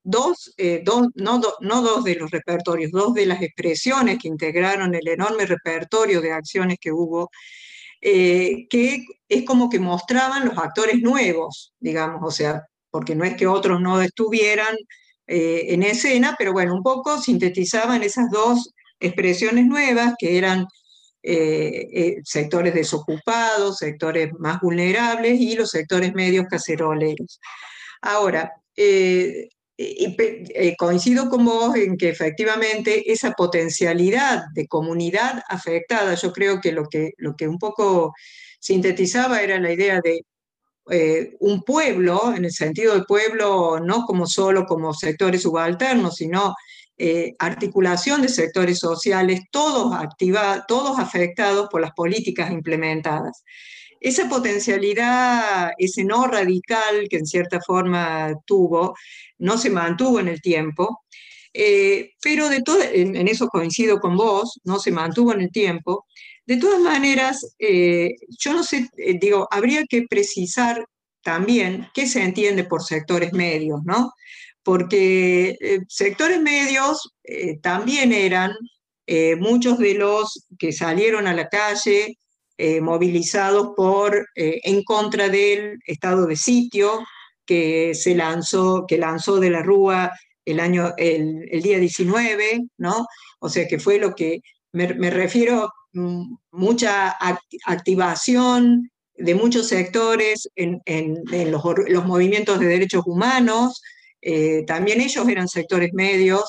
dos, eh, dos no, no dos de los repertorios, dos de las expresiones que integraron el enorme repertorio de acciones que hubo eh, que es como que mostraban los actores nuevos, digamos, o sea, porque no es que otros no estuvieran eh, en escena, pero bueno, un poco sintetizaban esas dos expresiones nuevas que eran sectores desocupados, sectores más vulnerables y los sectores medios caceroleros. Ahora, coincido con vos en que efectivamente esa potencialidad de comunidad afectada, yo creo que lo que, lo que un poco sintetizaba era la idea de eh, un pueblo, en el sentido del pueblo no como solo como sectores subalternos, sino eh, articulación de sectores sociales, todos, activa, todos afectados por las políticas implementadas. Esa potencialidad, ese no radical que en cierta forma tuvo, no se mantuvo en el tiempo, eh, pero de todo, en, eso coincido con vos, no se mantuvo en el tiempo. De todas maneras, eh, yo no sé, eh, digo, habría que precisar también qué se entiende por sectores medios, ¿no? Porque sectores medios también eran muchos de los que salieron a la calle movilizados por, en contra del estado de sitio que se lanzó, que lanzó de la Rúa el, año, el, día 19, ¿no? O sea que fue lo que me, refiero, mm, mucha activación de muchos sectores en, los, movimientos de derechos humanos, eh, también ellos eran sectores medios,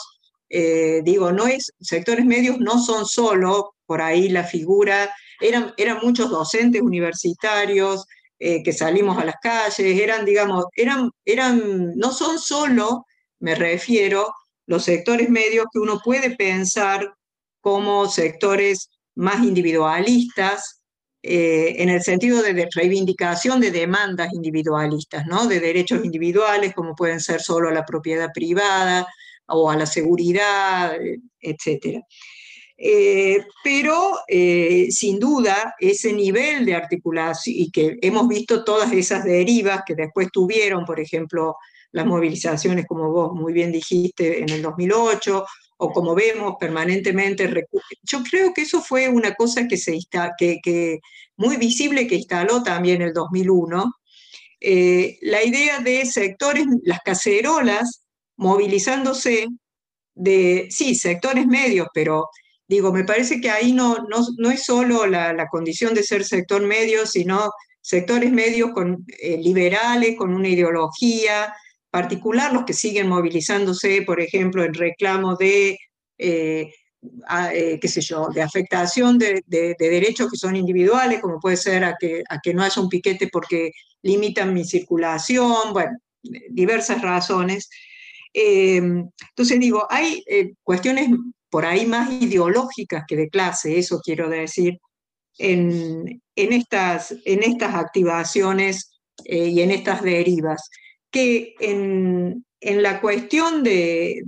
eh, digo, no es, sectores medios no son solo por ahí la figura, eran, eran muchos docentes universitarios eh, que salimos a las calles, eran, digamos, eran, eran, no son solo me refiero, los sectores medios que uno puede pensar como sectores más individualistas, eh, en el sentido de, reivindicación de demandas individualistas, ¿no? de derechos individuales, como pueden ser solo a la propiedad privada o a la seguridad, etc. Eh, pero eh, sin duda ese nivel de articulación, y que hemos visto todas esas derivas que después tuvieron, por ejemplo, las movilizaciones, como vos muy bien dijiste, en el 2008, o como vemos permanentemente. Yo creo que eso fue una cosa que, se que, muy visible que instaló también el 2001. Eh, la idea de sectores, las cacerolas, movilizándose de, sí, sectores medios, pero digo, me parece que ahí no, no, es solo la, condición de ser sector medio, sino sectores medios con, eh, liberales, con una ideología, particular, los que siguen movilizándose, por ejemplo, en reclamo de, eh, eh, qué sé yo, de afectación de, derechos que son individuales, como puede ser a que, a que no haya un piquete porque limitan mi circulación, bueno, diversas razones. Entonces digo, hay cuestiones por ahí más ideológicas que de clase, eso quiero decir, en, estas, en estas activaciones y en estas derivas que en, la cuestión de,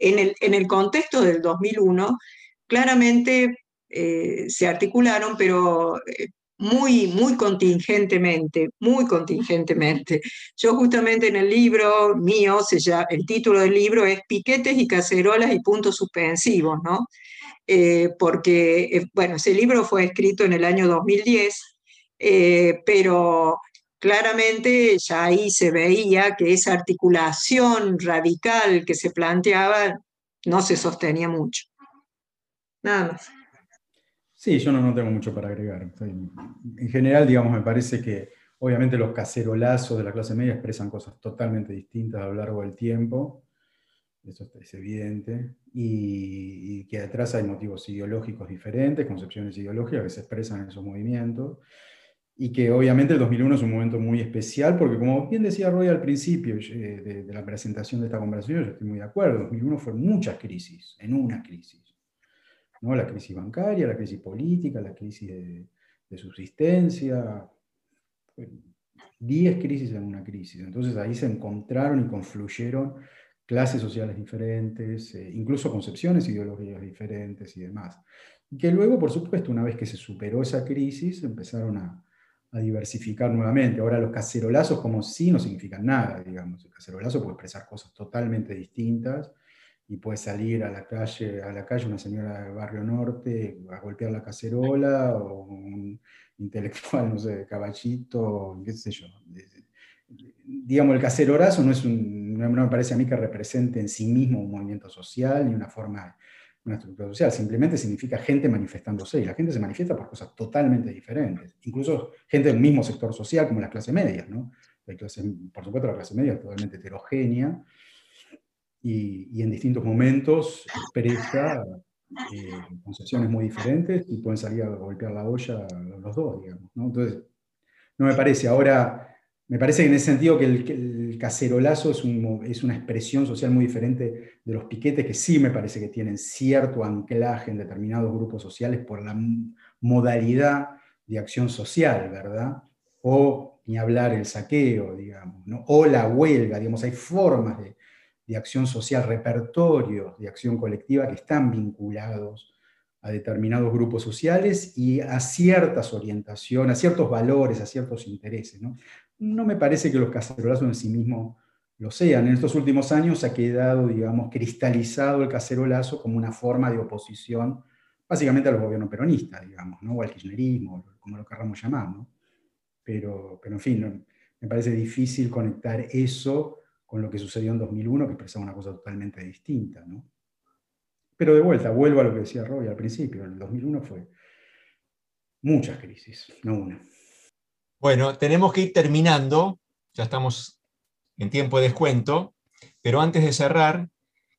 en, el, contexto del 2001, claramente eh, se articularon, pero eh, muy, muy contingentemente, muy contingentemente. Yo justamente en el libro mío, se el título del libro es Piquetes y cacerolas y puntos suspensivos, ¿no? Eh, porque, bueno, ese libro fue escrito en el año 2010, pero claramente ya ahí se veía que esa articulación radical que se planteaba no se sostenía mucho. Nada más. Sí, yo no, tengo mucho para agregar. En general, digamos, me parece que obviamente los cacerolazos de la clase media expresan cosas totalmente distintas a lo largo del tiempo. Eso es evidente. Y, y que detrás hay motivos ideológicos diferentes, concepciones ideológicas que se expresan en esos movimientos y que obviamente el 2001 es un momento muy especial, porque como bien decía Roy al principio eh, de, la presentación de esta conversación, yo estoy muy de acuerdo, 2001 fue muchas crisis, en una crisis. ¿No? La crisis bancaria, la crisis política, la crisis de, subsistencia, 10 crisis en una crisis. Entonces ahí se encontraron y confluyeron clases sociales diferentes, eh, incluso concepciones ideológicas diferentes y demás. Que luego, por supuesto, una vez que se superó esa crisis, empezaron a, a diversificar nuevamente. Ahora los cacerolazos como sí no significan nada, digamos. El cacerolazo puede expresar cosas totalmente distintas y puede salir a la calle, a la calle una señora del barrio norte a golpear la cacerola o un intelectual, no sé, caballito, qué sé yo. Digamos, el cacerolazo no, es un, no me parece a mí que represente en sí mismo un movimiento social ni una forma una estructura social, simplemente significa gente manifestándose, y la gente se manifiesta por cosas totalmente diferentes, incluso gente del mismo sector social como la clase media, ¿no? La clase, por supuesto la clase media es totalmente heterogénea, y, en distintos momentos expresa eh, concepciones muy diferentes y pueden salir a golpear la olla los dos, digamos, ¿no? Entonces, no me parece, ahora me parece que en ese sentido que el, cacerolazo es, es, una expresión social muy diferente de los piquetes, que sí me parece que tienen cierto anclaje en determinados grupos sociales por la modalidad de acción social, ¿verdad? O ni hablar el saqueo, digamos, ¿no? o la huelga, digamos, hay formas de, de acción social, repertorios de acción colectiva que están vinculados a determinados grupos sociales y a ciertas orientaciones, a ciertos valores, a ciertos intereses. ¿no? no me parece que los cacerolazos en sí mismos lo sean. En estos últimos años ha quedado, digamos, cristalizado el cacerolazo como una forma de oposición, básicamente a los gobiernos peronistas, digamos, ¿no? o al kirchnerismo, como lo querramos llamar. Pero, pero, en fin, me parece difícil conectar eso con lo que sucedió en 2001, que expresaba una cosa totalmente distinta. ¿no? Pero de vuelta, vuelvo a lo que decía Roy al principio, el 2001 fue muchas crisis, no una. Bueno, tenemos que ir terminando, ya estamos en tiempo de descuento, pero antes de cerrar,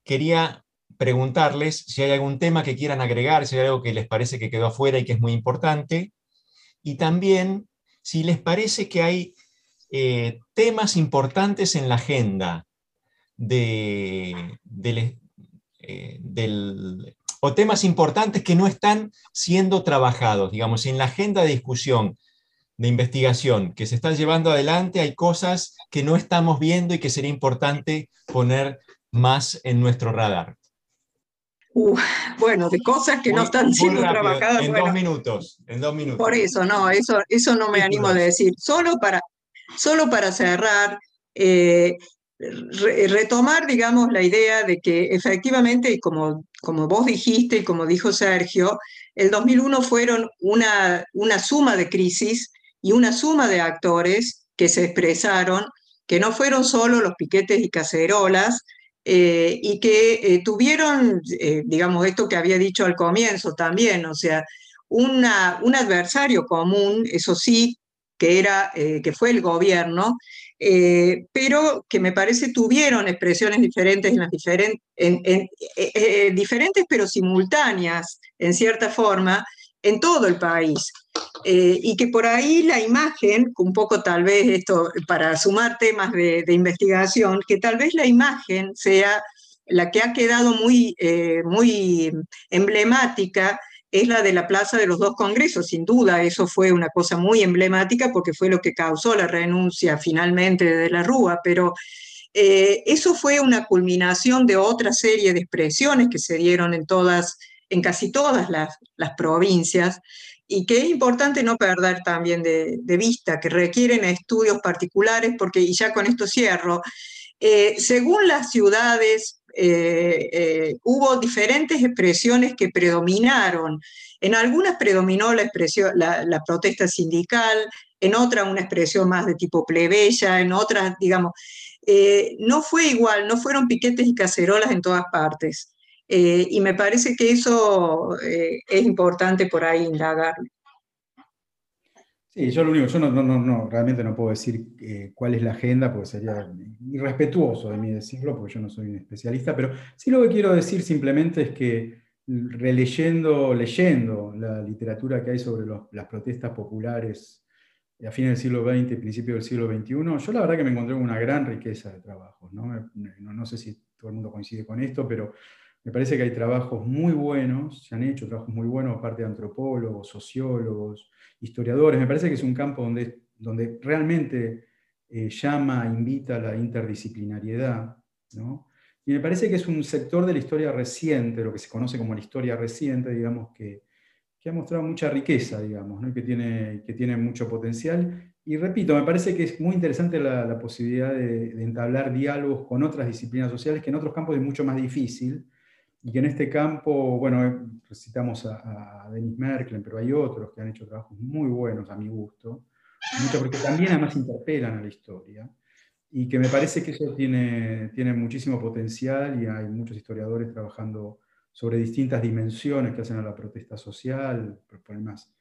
quería preguntarles si hay algún tema que quieran agregar, si hay algo que les parece que quedó afuera y que es muy importante, y también si les parece que hay eh, temas importantes en la agenda de, eh, del, o temas importantes que no están siendo trabajados, digamos, en la agenda de discusión de investigación que se está llevando adelante, hay cosas que no estamos viendo y que sería importante poner más en nuestro radar. bueno, de cosas que no están siendo trabajadas. En dos minutos, en dos minutos. Por eso, no, eso, eso no me animo a decir. Solo para, solo para cerrar, eh, retomar, digamos, la idea de que efectivamente, como, como vos dijiste y como dijo Sergio, el 2001 fueron una, una suma de crisis y una suma de actores que se expresaron, que no fueron solo los piquetes y cacerolas, eh, y que eh, tuvieron, digamos, esto que había dicho al comienzo también, o sea, una, un adversario común, eso sí, que, era, que fue el gobierno, pero que me parece tuvieron expresiones diferentes, en las diferentes pero simultáneas, en cierta forma, en todo el país. Eh, y que por ahí la imagen, un poco tal vez esto para sumar temas de, investigación, que tal vez la imagen sea la que ha quedado muy, eh, muy emblemática, es la de la Plaza de los Dos Congresos, sin duda, eso fue una cosa muy emblemática porque fue lo que causó la renuncia finalmente de la Rúa, pero eh, eso fue una culminación de otra serie de expresiones que se dieron en todas en casi todas las, provincias y que es importante no perder también de, vista, que requieren estudios particulares, porque, y ya con esto cierro, eh, según las ciudades eh, eh, hubo diferentes expresiones que predominaron. En algunas predominó la, expresión, la, protesta sindical, en otras una expresión más de tipo plebeya, en otras, digamos, no fue igual, no fueron piquetes y cacerolas en todas partes. Eh, y me parece que eso eh, es importante por ahí indagar. Sí, yo lo único, yo no, no, no realmente no puedo decir eh, cuál es la agenda, porque sería irrespetuoso de mí decirlo, porque yo no soy un especialista, pero sí lo que quiero decir simplemente es que releyendo, leyendo la literatura que hay sobre las protestas populares a fines del siglo XX y principios del siglo XXI, yo la verdad que me encontré con una gran riqueza de trabajos. ¿no? No, no sé si todo el mundo coincide con esto, pero me parece que hay trabajos muy buenos, se han hecho trabajos muy buenos por parte de antropólogos, sociólogos, historiadores. Me parece que es un campo donde, donde realmente eh, llama, invita a la interdisciplinariedad. Y me parece que es un sector de la historia reciente, lo que se conoce como la historia reciente, digamos, que, ha mostrado mucha riqueza, digamos, que, tiene, que tiene mucho potencial. Y repito, me parece que es muy interesante la, posibilidad de, de, entablar diálogos con otras disciplinas sociales que en otros campos es mucho más difícil y que en este campo, bueno, citamos a, a, Denis Merkel, pero hay otros que han hecho trabajos muy buenos a mi gusto, porque también además interpelan a la historia, y que me parece que eso tiene, tiene muchísimo potencial y hay muchos historiadores trabajando sobre distintas dimensiones que hacen a la protesta social, problemas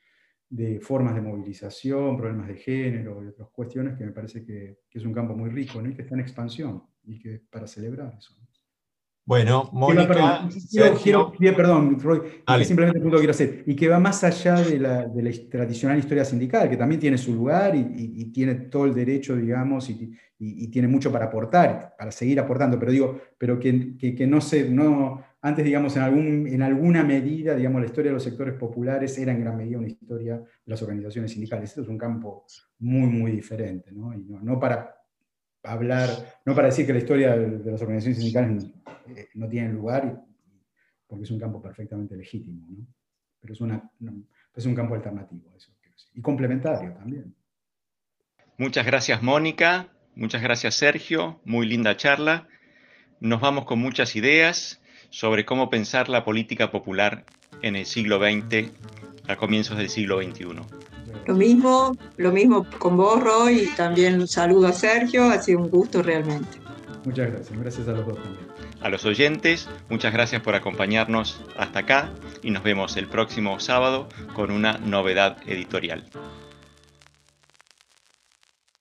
de formas de movilización, problemas de género y otras cuestiones que me parece que, es un campo muy rico y que está en expansión y que para celebrar eso. Bueno, Mónica. Quiero, perdón, Roy, simplemente el punto que quiero hacer, y que va más allá de la, tradicional historia sindical, que también tiene su lugar y, tiene todo el derecho, digamos, y, tiene mucho para aportar, para seguir aportando, pero digo, pero que, que, no se, no, antes, digamos, en, algún, en alguna medida, digamos, la historia de los sectores populares era en gran medida una historia de las organizaciones sindicales. Esto es un campo muy, muy diferente, ¿no? Y no para hablar, no para decir que la historia de, las organizaciones sindicales eh, no, tiene lugar, porque es un campo perfectamente legítimo, ¿no? pero es, una, es un campo alternativo, eso y complementario también. Muchas gracias Mónica, muchas gracias Sergio, muy linda charla. Nos vamos con muchas ideas sobre cómo pensar la política popular en el siglo XX a comienzos del siglo XXI. Lo mismo, lo mismo con vos, Roy, y también un saludo a Sergio, ha sido un gusto realmente. Muchas gracias, gracias a los dos también. A los oyentes, muchas gracias por acompañarnos hasta acá y nos vemos el próximo sábado con una novedad editorial.